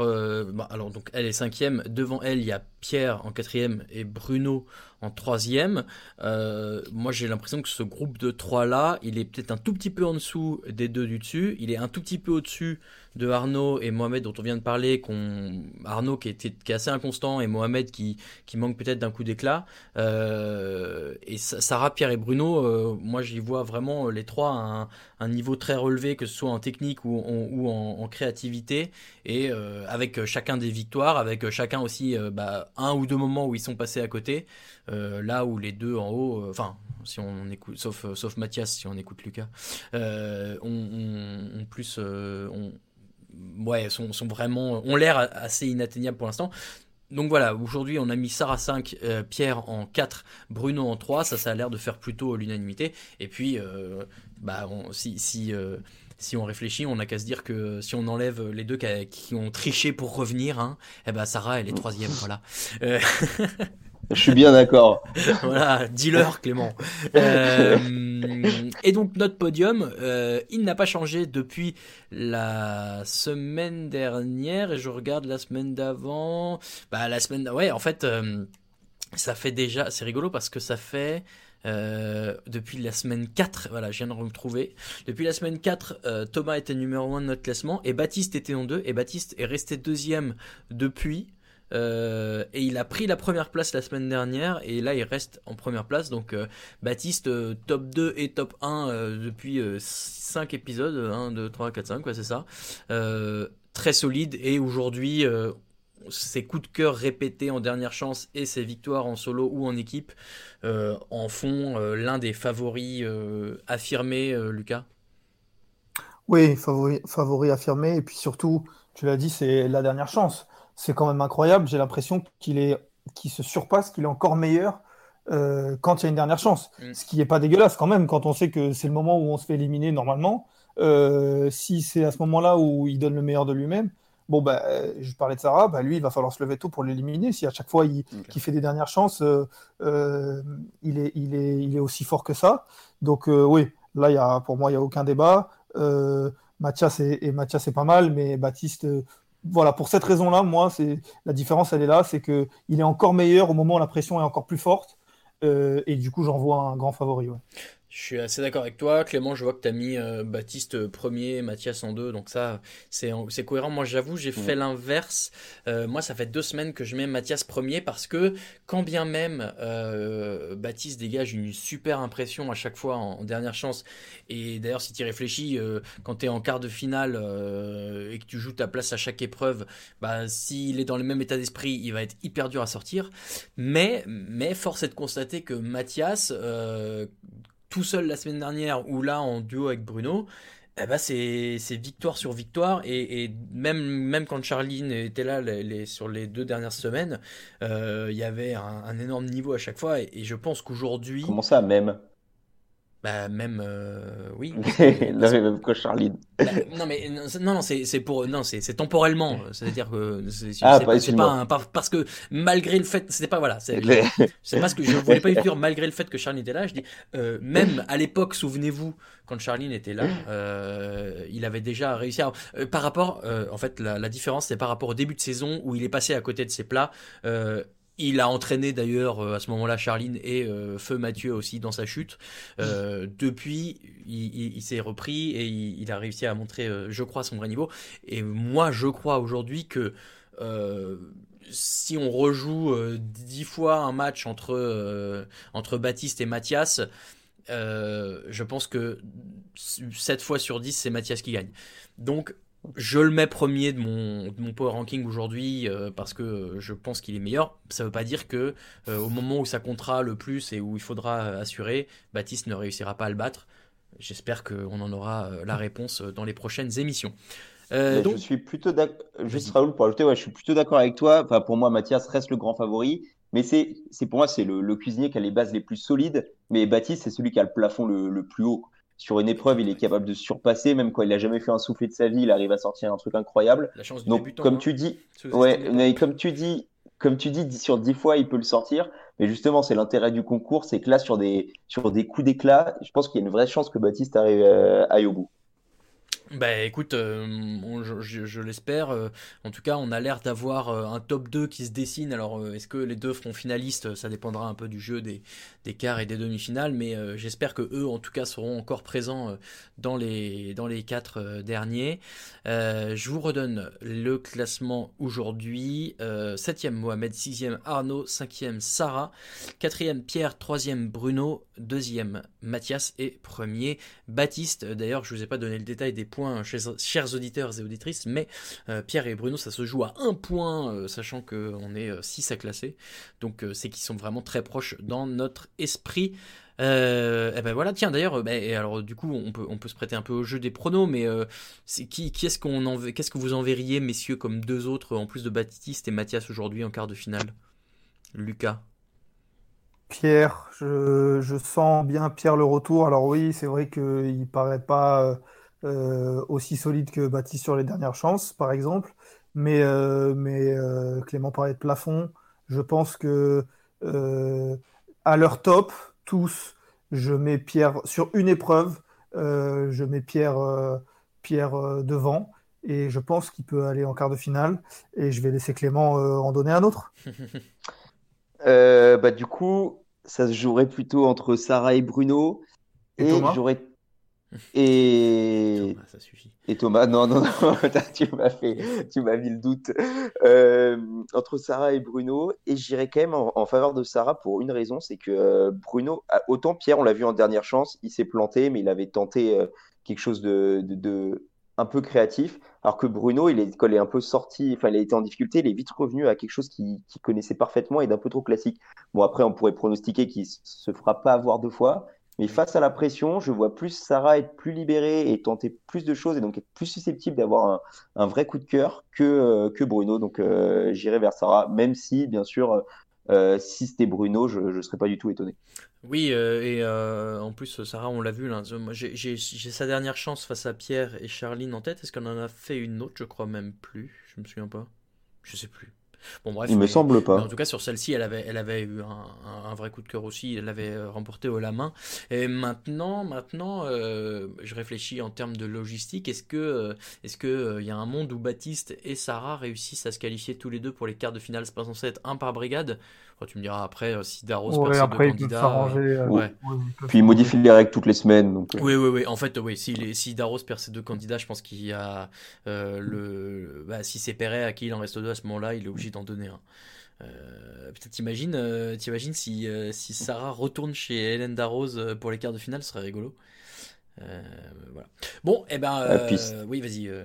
bah, alors donc elle est cinquième. Devant elle, il y a Pierre en quatrième et Bruno en troisième. moi, j'ai l'impression que ce groupe de trois là, il est peut-être un tout petit peu en dessous des deux du dessus. Il est un tout petit peu au-dessus de Arnaud et Mohamed dont on vient de parler, qu'on Arnaud qui, était, est assez inconstant et Mohamed qui, qui manque peut-être d'un coup d'éclat. Euh, et Sarah, Pierre et Bruno, euh, moi j'y vois vraiment les trois à un, niveau très relevé, que ce soit en technique ou, en, créativité, et euh, avec chacun des victoires, avec chacun aussi bah, un ou deux moments où ils sont passés à côté, là où les deux en haut, enfin si on écoute, sauf, sauf Mathias, si on écoute Lucas, plus, on, ouais, sont, vraiment, ont l'air assez inatteignables pour l'instant. Donc voilà, aujourd'hui on a mis Sarah 5, euh, Pierre en 4, Bruno en 3, ça ça a l'air de faire plutôt l'unanimité. Et puis, euh, bah, si, si, euh, si on réfléchit, on n'a qu'à se dire que si on enlève les deux qui, ont triché pour revenir, hein, eh ben Sarah elle est troisième, voilà. Je suis bien d'accord. voilà, dis-leur, Clément. Euh, et donc, notre podium, euh, il n'a pas changé depuis la semaine dernière. Et je regarde la semaine d'avant. Bah, la semaine. Ouais, en fait, euh, ça fait déjà. C'est rigolo parce que ça fait. Euh, depuis la semaine 4, voilà, je viens de retrouver. Depuis la semaine 4, euh, Thomas était numéro 1 de notre classement et Baptiste était en 2 et Baptiste est resté deuxième depuis. Euh, et il a pris la première place la semaine dernière et là il reste en première place. Donc euh, Baptiste euh, top 2 et top 1 euh, depuis 5 épisodes, 1, 2, 3, 4, 5, quoi c'est ça. très solide et aujourd'hui ses coups de cœur répétés en dernière chance et ses victoires en solo ou en équipe en font l'un des favoris affirmés, Lucas? Oui, favori, favori affirmé et puis surtout, tu l'as dit, c'est la dernière chance c'est quand même incroyable. J'ai l'impression qu'il est, qu'il se surpasse, qu'il est encore meilleur euh, quand il y a une dernière chance. Mm. Ce qui n'est pas dégueulasse quand même, quand on sait que c'est le moment où on se fait éliminer normalement. Euh, si c'est à ce moment-là où il donne le meilleur de lui-même, bon, bah, je parlais de Sarah, bah, lui, il va falloir se lever tôt pour l'éliminer. Si à chaque fois il, fait des dernières chances, euh, il, est, il, est, il est aussi fort que ça. Donc, oui, là, y a, pour moi, il n'y a aucun débat. Mathias et, et Mathias, c'est pas mal, mais Baptiste, voilà, pour cette raison-là, moi, c'est la différence, elle est là, c'est que il est encore meilleur au moment où la pression est encore plus forte, euh, et du coup, j'en vois un grand favori. Je suis assez d'accord avec toi. Clément, je vois que tu as mis euh, Baptiste euh, premier, Mathias en deux. Donc ça, c'est cohérent. Moi, j'avoue, j'ai fait l'inverse. Euh, moi, ça fait deux semaines que je mets Mathias premier parce que quand bien même Baptiste dégage une super impression à chaque fois en, dernière chance. Et d'ailleurs, si tu réfléchis, quand tu es en quart de finale et que tu joues ta place à chaque épreuve, bah, s'il est dans le même état d'esprit, il va être hyper dur à sortir. Mais, mais force est de constater que Mathias tout seul la semaine dernière ou là en duo avec Bruno, eh ben c'est victoire sur victoire et, même, même quand Charline était là les, sur les deux dernières semaines, euh, il y avait un, énorme niveau à chaque fois et, et je pense qu'aujourd'hui... Comment ça même? Bah, même, euh, oui. non, mais même quoi, Charline? Bah, non, mais non, non, c'est pour, non, c'est temporellement. C'est-à-dire que c'est ah, pas, pas, parce que malgré le fait, c'était pas voilà, c'est pas ce que je voulais pas dire malgré le fait que Charline était là. Je dis euh, même à l'époque, souvenez-vous, quand Charline était là, euh, il avait déjà réussi à. Par rapport, en fait, la, la différence, c'est par rapport au début de saison où il est passé à côté de ses plats. Euh, il a entraîné d'ailleurs euh, à ce moment-là Charline et euh, Feu Mathieu aussi dans sa chute. Euh, depuis, il, s'est repris et il, a réussi à montrer, je crois, son vrai niveau. Et moi, je crois aujourd'hui que si on rejoue dix fois un match entre, entre Baptiste et Mathias, je pense que 7 fois sur 10, c'est Mathias qui gagne. Donc, je le mets premier de mon, mon power ranking aujourd'hui euh, parce que je pense qu'il est meilleur. Ça ne veut pas dire que euh, au moment où ça comptera le plus et où il faudra assurer, Baptiste ne réussira pas à le battre. J'espère qu'on en aura euh, la réponse dans les prochaines émissions. donc... Je suis plutôt d'accord. Juste Raoul pour ajouter, ouais, je suis plutôt d'accord avec toi. Enfin, pour moi, Mathias reste le grand favori. Mais c'est, pour moi, c'est le, cuisinier qui a les bases les plus solides. Mais Baptiste, c'est celui qui a le plafond le, le plus haut sur une épreuve, il est capable de surpasser, même quand il n'a jamais fait un soufflet de sa vie, il arrive à sortir un truc incroyable. La chance du Donc, débutant, comme hein. tu dis, ouais, mais comme tu dis, comme tu dis, sur dix fois, il peut le sortir. Mais justement, c'est l'intérêt du concours, c'est que là, sur des, sur des coups d'éclat, je pense qu'il y a une vraie chance que Baptiste arrive, euh, aille au bout. Bah écoute, euh, je, l'espère. Euh, en tout cas, on a l'air d'avoir euh, un top 2 qui se dessine. Alors, est-ce que les deux feront finalistes Ça dépendra un peu du jeu des, quarts et des demi-finales. Mais j'espère que eux, en tout cas, seront encore présents dans, les, dans quatre derniers. je vous redonne le classement aujourd'hui. 7e Mohamed, 6e Arnaud, 5e Sarah, 4e Pierre, 3e Bruno, 2e Mathias et 1er Baptiste. D'ailleurs, je vous ai pas donné le détail des points, chers auditeurs et auditrices, mais euh, Pierre et Bruno, ça se joue à un point, euh, sachant qu'on est 6 euh, à classer. Donc c'est qu'ils sont vraiment très proches dans notre esprit. et ben voilà, tiens d'ailleurs, ben, alors du coup on peut, on peut se prêter un peu au jeu des pronos, mais c'est qui, qui est-ce qu'on qu'est-ce que vous enverriez, messieurs, comme deux autres en plus de Baptiste et Mathias aujourd'hui en quart de finale? Lucas Pierre, je, je, sens bien Pierre le retour. Alors oui, c'est vrai qu'il paraît pas euh, aussi solide que Baptiste sur les dernières chances, par exemple. Mais, euh, mais euh, Clément parlait de plafond. Je pense que à leur top, tous, je mets Pierre sur une épreuve, je mets Pierre, Pierre devant. Et je pense qu'il peut aller en quart de finale. Et je vais laisser Clément en donner un autre. Bah, du coup, ça se jouerait plutôt entre Sarah et Bruno. Et Thomas? J'aurais. Et... ça suffit. Et Thomas, non, non, non, tu m'as fait, tu m'as mis le doute. Euh, entre Sarah et Bruno, et j'irais quand même en, en faveur de Sarah pour une raison, c'est que euh, Bruno, autant Pierre, on l'a vu en dernière chance, il s'est planté, mais il avait tenté euh, quelque chose de, de, de un peu créatif, alors que Bruno, il est, quand il est un peu sorti, enfin, il a été en difficulté, il est vite revenu à quelque chose qu'il connaissait parfaitement et d'un peu trop classique. Bon, après, on pourrait pronostiquer qu'il se fera pas avoir deux fois, mais face à la pression, je vois plus Sarah être plus libérée et tenter plus de choses et donc être plus susceptible d'avoir un, vrai coup de cœur que, euh, Bruno. Donc euh, j'irai vers Sarah, même si, bien sûr, euh, si c'était Bruno, je ne serais pas du tout étonné. Oui, et en plus, Sarah, on l'a vu, là, moi, j'ai sa dernière chance face à Pierre et Charline en tête. Est-ce qu'on en a fait une autre? Je crois même plus. Je me souviens pas. Je sais plus. Bon, bref. Il me semble pas. en tout cas, sur celle-ci, elle avait, elle avait eu un, vrai coup de cœur aussi. Elle l'avait euh, remporté haut la main. Et maintenant, maintenant, euh, je réfléchis en termes de logistique. Est-ce que, euh, est-ce que euh, il y a un monde où Baptiste et Sarah réussissent à se qualifier tous les deux pour les quarts de finale? C'est pas censé être un par brigade? Enfin, tu me diras après euh, si Daros perd Ouais, ses deux après, ils candidats. s'arranger. euh, euh, ouais. ouais, ils peuvent Puis il modifie les règles toutes les semaines. Donc, euh, Oui, oui, oui. En fait, oui. Si, les- si Daros perd ses deux candidats, je pense qu'il y a euh, le. Bah, si c'est Perret à qui il en reste deux à ce moment-là, il est obligé d'en donner un. Euh, Peut-être t'imagines, euh, t'imagines si, euh, si Sarah retourne chez Hélène Darroze pour les quarts de finale, ce serait rigolo. Euh, voilà. Bon, eh ben, Ah, puis- oui, vas-y. euh.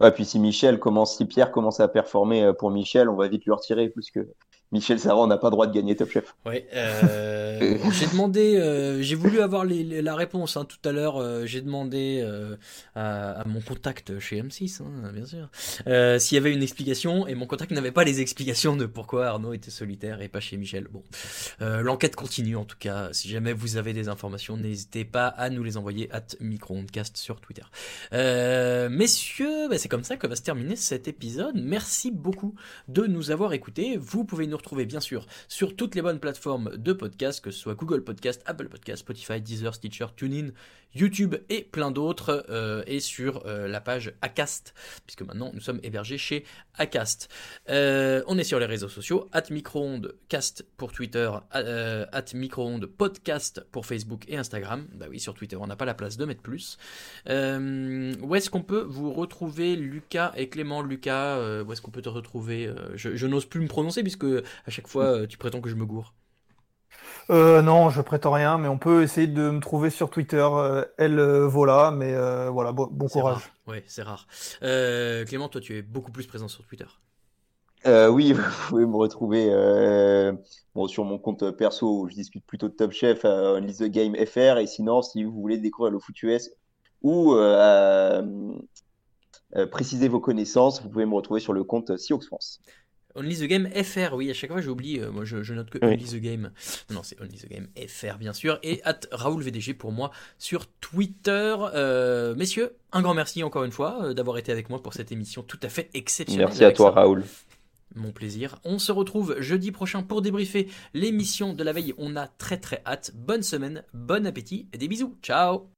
Ouais, puis si Michel commence, si Pierre commence à performer pour Michel, on va vite lui retirer parce que Michel Sarah, on n'a pas droit de gagner Top Chef. Ouais, euh, j'ai demandé, euh, j'ai voulu avoir les- les- la réponse hein, tout à l'heure. euh, j'ai demandé euh, à, à mon contact chez M6, hein, bien sûr, s'il y avait une explication, et mon contact n'avait pas les explications de pourquoi Arnaud était solitaire et pas chez Michel. Bon, l'enquête continue en tout cas. Si jamais vous avez des informations, n'hésitez pas à nous les envoyer at microondcast sur Twitter. Messieurs, bah, c'est comme ça que va se terminer cet épisode. Merci beaucoup de nous avoir écoutés. Vous pouvez nous retrouver bien sûr sur toutes les bonnes plateformes de podcast, que ce soit Google Podcast, Apple Podcast, Spotify, Deezer, Stitcher, TuneIn, YouTube et plein d'autres, euh, et sur euh, la page Acast, puisque maintenant nous sommes hébergés chez Acast. Euh, on est sur les réseaux sociaux, at microondes cast pour Twitter, at microondes podcast pour Facebook et Instagram. Bah oui, sur Twitter, on n'a pas la place de mettre plus. Où est-ce qu'on peut vous retrouver, Lucas et Clément? Lucas Où est-ce qu'on peut te retrouver? Je, je n'ose plus me prononcer puisque à chaque fois tu prétends que je me gourre. Euh, non, je prétends rien, mais on peut essayer de me trouver sur Twitter, euh, elle euh, voilà, mais euh, voilà, bon, courage. rare. Ouais, c'est rare. Euh, Clément, toi, tu es beaucoup plus présent sur Twitter. Euh, oui, vous pouvez me retrouver euh, bon, sur mon compte perso où je discute plutôt de Top Chef, euh, Lise the Game FR. Et sinon, si vous voulez découvrir le foot US ou euh, euh, préciser vos connaissances, vous pouvez me retrouver sur le compte Sioux France. Only the Game FR, oui, à chaque fois j'oublie, euh, moi je, je note que Oui. Only the Game. Non, c'est Only the Game FR, bien sûr. Et at Raoul VDG pour moi sur Twitter. Euh, messieurs, un grand merci encore une fois euh, d'avoir été avec moi pour cette émission tout à fait exceptionnelle. Merci à toi. Raoul. Mon plaisir. On se retrouve jeudi prochain pour débriefer l'émission de la veille. On a très très hâte. Bonne semaine, bon appétit et des bisous. Ciao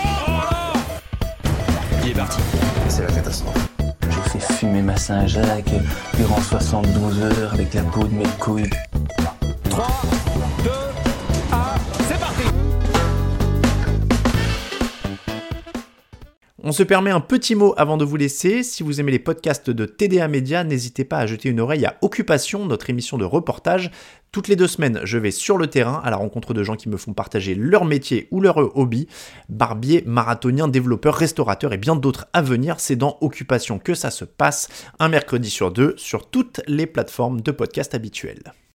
Il est parti. C'est la catastrophe. J'ai fait fumer ma Saint-Jacques durant 72 heures avec la peau de mes couilles. 3, 2, 1, c'est parti On se permet un petit mot avant de vous laisser. Si vous aimez les podcasts de TDA Média, n'hésitez pas à jeter une oreille à Occupation, notre émission de reportage. Toutes les deux semaines, je vais sur le terrain à la rencontre de gens qui me font partager leur métier ou leur hobby. Barbier, marathonien, développeur, restaurateur et bien d'autres à venir. C'est dans Occupation que ça se passe, un mercredi sur deux, sur toutes les plateformes de podcast habituelles.